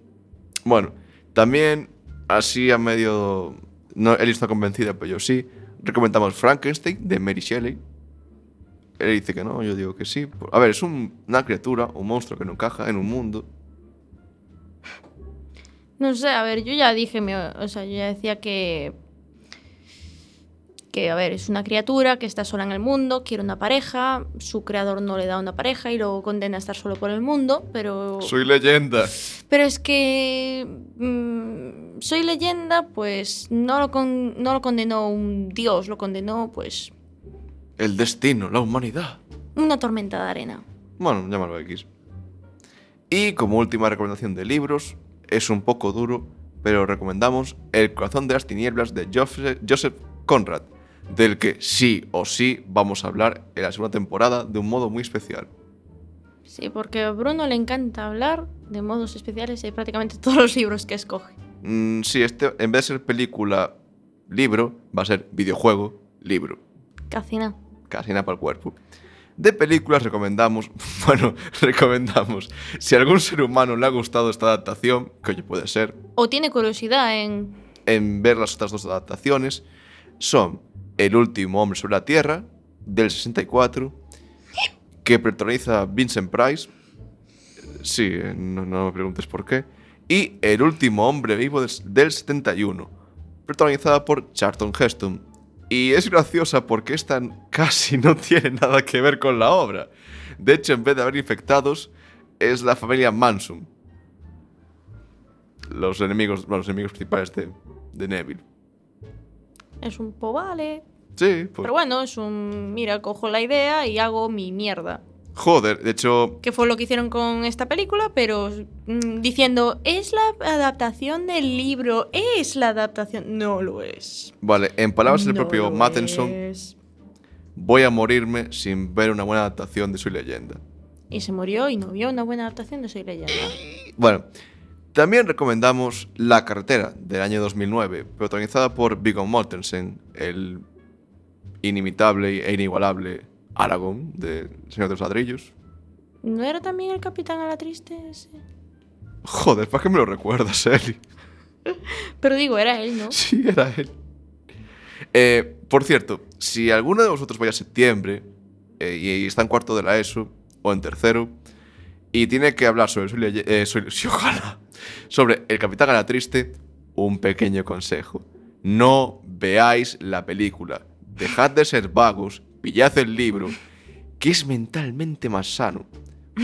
Bueno, también, así a medio. No, él está convencida, pero yo sí. Recomendamos Frankenstein de Mary Shelley. Él dice que no, yo digo que sí. A ver, es un- una criatura, un monstruo que no encaja en un mundo. No sé, a ver, yo ya dije, o sea, yo ya decía que. Que, a ver, es una criatura que está sola en el mundo, quiere una pareja, su creador no le da una pareja y lo condena a estar solo por el mundo, pero. Soy leyenda. Pero es que. mm, soy leyenda, pues no lo, con- no lo condenó un dios, lo condenó, pues. El destino, la humanidad. Una tormenta de arena. Bueno, llámalo X. Y como última recomendación de libros, es un poco duro, pero recomendamos El corazón de las tinieblas de Joseph, Joseph Conrad, del que sí o sí vamos a hablar en la segunda temporada de un modo muy especial. Sí, porque a Bruno le encanta hablar de modos especiales y prácticamente todos los libros que escoge. Mm, sí, este, en vez de ser película, libro, va a ser videojuego, libro. Casi nada. casi nada para el cuerpo. De películas recomendamos, bueno, recomendamos, si a algún ser humano le ha gustado esta adaptación, que oye puede ser, O tiene curiosidad en. en ver las otras dos adaptaciones, son El último hombre sobre la Tierra, del 64, que protagoniza Vincent Price, sí, eh, no, me preguntes por qué, y El último hombre vivo del, del 71, protagonizada por Charlton Heston. Y es graciosa porque esta casi no tiene nada que ver con la obra. De hecho, en vez de haber infectados, es la familia Manson. Los enemigos, los enemigos principales de, de Neville. Es un po vale. Sí, pues. Pero bueno, es un. Mira, cojo la idea y hago mi mierda. Joder, de hecho, Que fue lo que hicieron con esta película, pero mm, diciendo, es la adaptación del libro, es la adaptación. No lo es. vale, en palabras del No propio Mattenson, es. voy a morirme sin ver una buena adaptación de su leyenda. Y se murió y no vio una buena adaptación de Soy Leyenda. Bueno, también recomendamos La carretera del año 2009, protagonizada por Viggo Mortensen, el inimitable e inigualable Aragorn de Señor de los Ladrillos. ¿No era también el capitán a la triste ese? Joder, ¿para qué me lo recuerdas, Eli? Pero digo, era él, ¿no? Sí, era él. Eh, por cierto, si alguno de vosotros vaya a septiembre eh, y está en cuarto de la ESO o en tercero y tiene que hablar sobre su eh, ojalá, sobre el Capitán a la Triste, un pequeño consejo. No veáis la película. Dejad de ser vagos, pillad el libro, que es mentalmente más sano.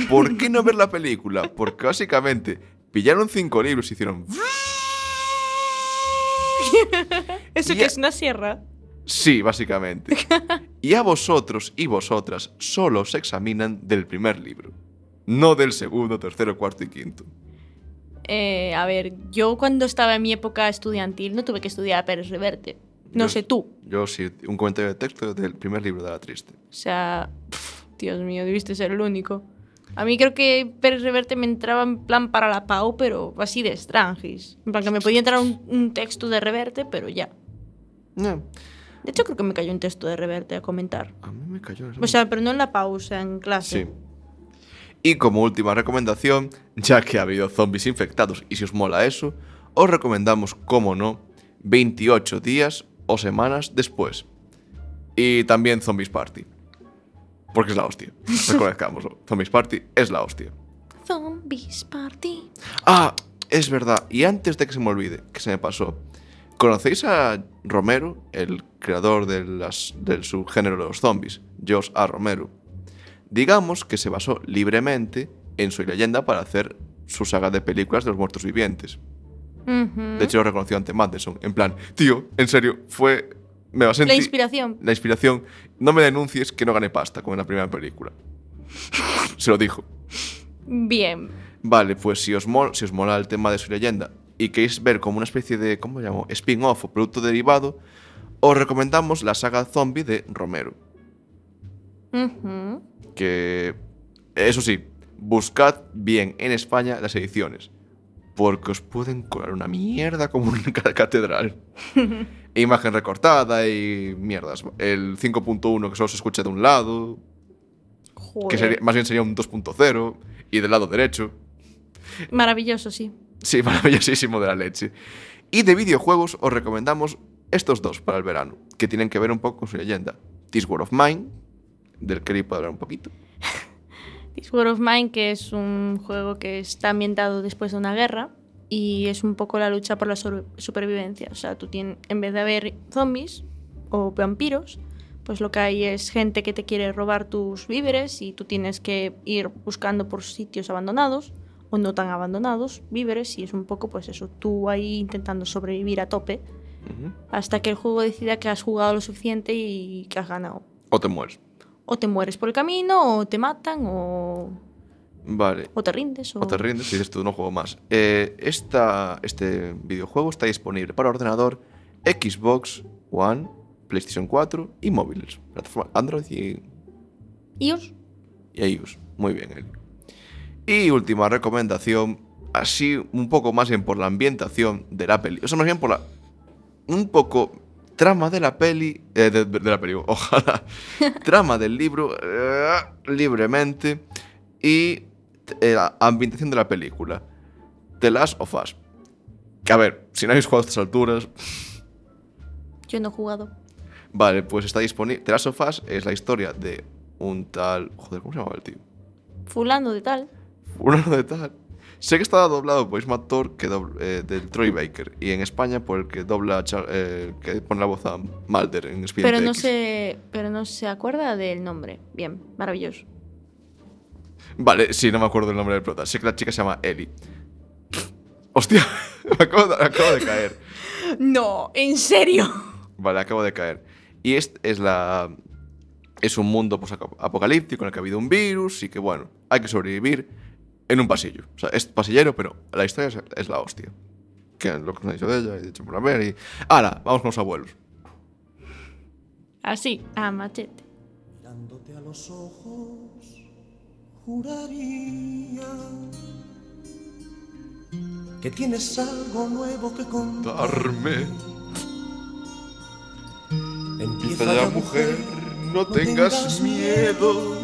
¿Por qué no ver la película? Porque básicamente pillaron cinco libros y hicieron... ¿Eso que es una sierra? Sí, básicamente. Y a vosotros y vosotras solo os examinan del primer libro, no del segundo, tercero, cuarto y quinto. Eh, a ver, yo cuando estaba en mi época estudiantil no tuve que estudiar a Pérez Reverte. No Yo- sé tú. Yo sí, un comentario de texto del primer libro de la triste. O sea, pf, Dios mío, debiste ser el único. A mí creo que Pérez Reverte me entraba en plan para la PAU, pero así de extranjis. En plan que me podía entrar un, un texto de Reverte, pero ya. No, De hecho, creo que me cayó un texto de Reverte a comentar. a mí me cayó. O sea, pero no en la pausa, en clase. sí. Y como última recomendación, ya que ha habido zombies infectados y si os mola eso, os recomendamos, como no, 28 días o semanas después. Y también Zombies Party. Porque es la hostia. Reconozcámoslo. Zombies Party es la hostia. Zombies Party. Ah, es verdad. Y antes de que se me olvide, que se me pasó. ¿Conocéis a Romero, el creador de las- del subgénero de los zombies? Josh A. Romero. Digamos que se basó libremente en su leyenda para hacer su saga de películas de los muertos vivientes. De hecho, lo reconoció ante Madison. En plan, tío, en serio, fue. Me basé en La inspiración. La inspiración. No me denuncies que no gané pasta como en la primera película. se lo dijo. Bien. Vale, pues si os, mola, si os mola el tema de su leyenda y queréis ver como una especie de, ¿cómo llamo? Spin-off o producto derivado, os recomendamos la saga zombie de Romero. Que, eso sí, buscad bien en España las ediciones, porque os pueden colar una mierda como cada catedral. Imagen recortada y mierdas. El 5.1 que solo se escucha de un lado, Joder. que sería- más bien sería un 2.0, y del lado derecho. Maravilloso, sí. Sí, maravillosísimo de la leche. Y de videojuegos os recomendamos estos dos para el verano, que tienen que ver un poco con su leyenda. This War of Mine, del que puedo hablar un poquito. This War of Mine, que es un juego que está ambientado después de una guerra y es un poco la lucha por la supervivencia. O sea, tú tienes, en vez de haber zombies o vampiros, pues lo que hay es gente que te quiere robar tus víveres y tú tienes que ir buscando por sitios abandonados o no tan abandonados víveres y es un poco pues eso, tú ahí intentando sobrevivir a tope Ujú. hasta que el juego decida que has jugado lo suficiente y que has ganado. O te mueres. O te mueres por el camino, o te matan, o, Vale. o te rindes. O... O te rindes y dices tú, no juego más. Eh, esta, este videojuego está disponible para ordenador, Xbox One, PlayStation 4 y móviles. Plataforma Android y iOS. y iOS. Muy bien, Eli. Y última recomendación, así un poco más bien por la ambientación de la peli. O sea, más bien por la. Un poco. Trama de la peli. eh, de, de la peli, ojalá. trama del libro. eh, libremente. Y eh, la ambientación de la película. The Last of Us. Que a ver, si no habéis jugado a estas alturas. Yo no he jugado. Vale, pues está disponible. The Last of Us es la historia de un tal. Joder, ¿cómo se llamaba el tío? Fulano de tal. Uno de tal. Sé que estaba doblado por el mismo actor que eh, del Troy Baker y en España por el que dobla eh, que pone la voz a Mulder en Expediente Pero no, X. se, pero no se acuerda del nombre. Bien, maravilloso. Vale, sí, no me acuerdo el nombre del prota. Sé que la chica se llama Ellie. Hostia, me acabo de, acabo de caer. No, en serio. Vale, acabo de caer. Y es, es la. Es un mundo pues, apocalíptico en el que ha habido un virus y que, bueno, hay que sobrevivir en un pasillo. O sea, es pasillero, pero la historia es, es la hostia. Que es lo que nos ha dicho de ella, he dicho por ver y. ¡Hala! Vamos con los abuelos. Así, a machete. Mirándote a los ojos, juraría que tienes algo nuevo que contar. Darme. Empieza ya, mujer, no tengas miedo.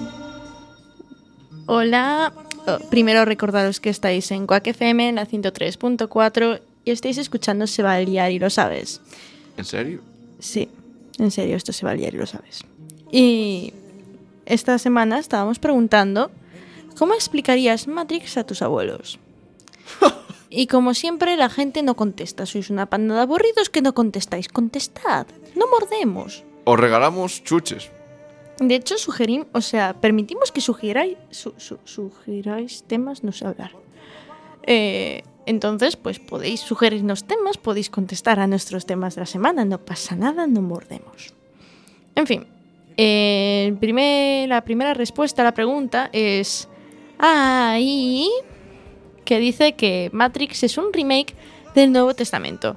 Hola. Primero recordaros que estáis en Quack FM, en la 103.4 y estáis escuchando Se va a liar y lo sabes. ¿En serio? Sí, en serio, esto se va a liar y lo sabes. Y esta semana estábamos preguntando ¿cómo explicarías Matrix a tus abuelos? y como siempre la gente no contesta, sois una panda de aburridos que no contestáis, contestad, no mordemos. Os regalamos chuches. De hecho, sugerimos, o sea, permitimos que sugiráis, su- temas, no sé hablar. Eh, entonces, pues podéis sugerirnos temas, podéis contestar a nuestros temas de la semana, no pasa nada, no mordemos. En fin, la primera respuesta a la pregunta es... Ahí... que dice que Matrix es un remake del Nuevo Testamento,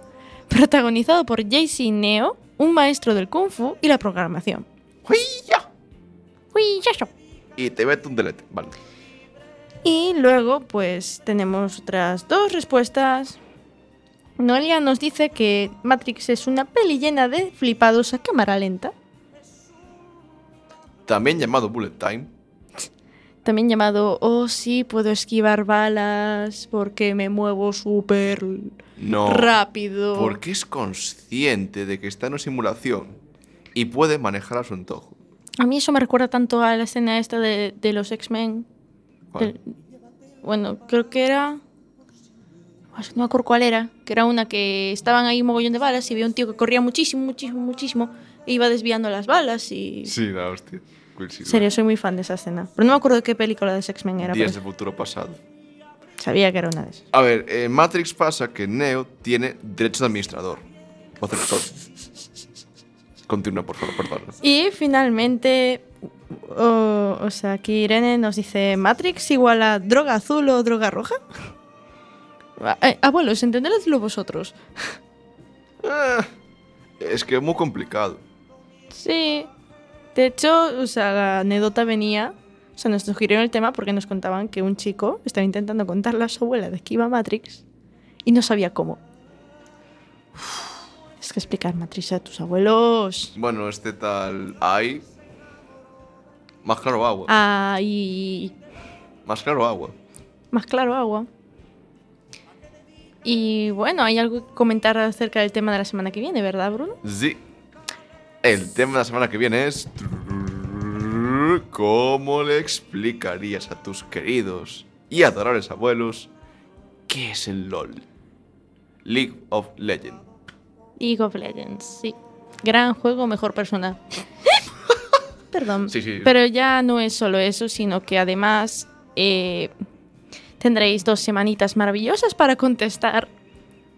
protagonizado por JC Neo, un maestro del kung fu y la programación. Uy. Y te meto un delete. Vale. Y luego, pues tenemos otras dos respuestas. Noelia nos dice que Matrix es una peli llena de flipados a cámara lenta, También llamado Bullet Time. también llamado Oh, sí, puedo esquivar balas porque me muevo súper No. rápido. Porque es consciente de que está en una simulación y puede manejar a su antojo. A mí eso me recuerda tanto a la escena esta de, de los X-Men. Bueno, creo que era. No me acuerdo cuál era. Que era una que estaban ahí un mogollón de balas y había un tío que corría muchísimo, muchísimo, muchísimo. E iba desviando las balas y. Sí, la hostia. En serio, soy muy fan de esa escena. Pero no me acuerdo de qué película de X-Men era. Días pero de futuro pasado. Sabía que era una de esas. A ver, en Matrix pasa que Neo tiene derecho de administrador. Todo. Continúa, por favor, perdón. Y finalmente. o- o sea, aquí Irene nos dice: ¿Matrix igual a droga azul o droga roja? Eh, abuelos, entendedlo vosotros. Ah, es que es muy complicado. Sí. De hecho, o sea, la anécdota venía. O sea, nos sugirieron el tema porque nos contaban que un chico estaba intentando contarle a su abuela de que iba a Matrix y no sabía cómo. Es que explicar Matrix a tus abuelos. Bueno, este tal. Hay. Más claro agua. Ay. Más claro agua. Más claro, agua. Y bueno, hay algo que comentar acerca del tema de la semana que viene, ¿verdad, Bruno? Sí. El tema de la semana que viene es. ¿Cómo le explicarías a tus queridos y adorables abuelos qué es el LOL? League of Legends. League of Legends, sí. Gran juego, mejor persona. Perdón. Sí, sí. Pero ya no es solo eso, sino que además eh, tendréis dos semanitas maravillosas para contestar,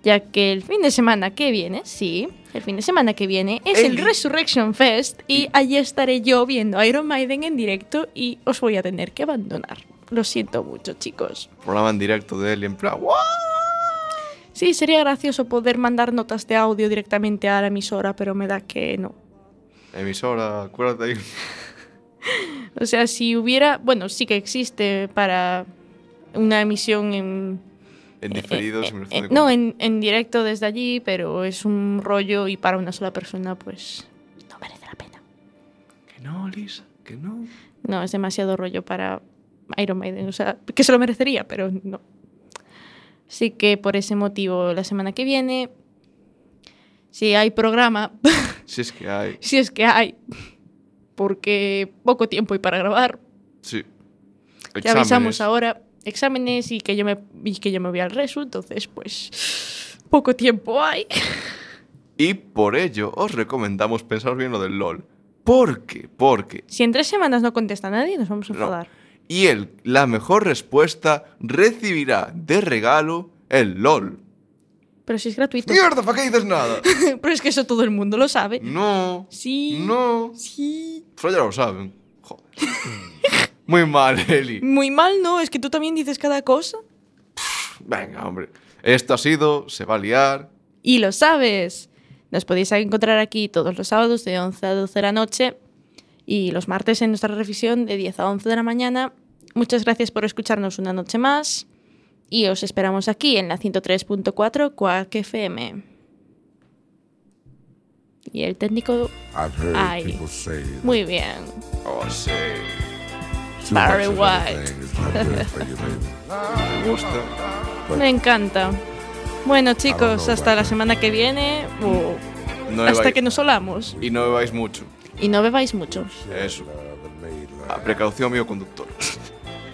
ya que el fin de semana que viene, sí, el fin de semana que viene es el El- Resurrection Fest y allí estaré yo viendo Iron Maiden en directo y os voy a tener que abandonar. Lo siento mucho, chicos. Programa en directo de él en plan. "¡Guau!". Sí, sería gracioso poder mandar notas de audio directamente a la emisora, pero me da que no. Emisora, acuérdate ahí. O sea, si hubiera, bueno, sí que existe para una emisión en... En diferido, eh, eh, de no, en, en directo desde allí, pero es un rollo y para una sola persona, pues no merece la pena. Que no, Lisa, que no. No, es demasiado rollo para Iron Maiden. O sea, que se lo merecería, pero no. Así que por ese motivo, la semana que viene, si hay programa, Si es que hay. si es que hay, porque poco tiempo hay para grabar, Sí. Te avisamos Exámenes. ahora exámenes y que yo me y que yo me voy al resu, entonces pues poco tiempo hay. Y por ello os recomendamos pensar bien lo del LOL. ¿Por qué? Porque Si en tres semanas no contesta nadie, nos vamos a No. Y el, la mejor respuesta recibirá de regalo el LOL. Pero si es gratuito. ¡Mierda! ¿Para qué dices nada? Pero es que eso todo el mundo lo sabe. No. Sí. No. Sí. Pero ya lo saben. Joder. Muy mal, Eli. Muy mal, ¿no? Es que tú también dices cada cosa. Venga, hombre. Esto ha sido Se va a liar. Y lo sabes. Nos podéis encontrar aquí todos los sábados de 11 a 12 de la noche y los martes en nuestra revisión de 10 a 11 de la mañana. Muchas gracias por escucharnos una noche más y os esperamos aquí en la 103.4 Quack FM. Y el técnico... Ay. Muy bien. Oh, Barry White. Me gusta. Me encanta. Bueno chicos, hasta la semana que viene o No hasta que nos solamos. Y no bebáis mucho. Y no bebáis mucho. Eso. Love. A precaución, amigo conductor.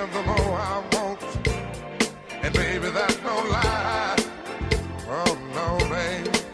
live the more I want.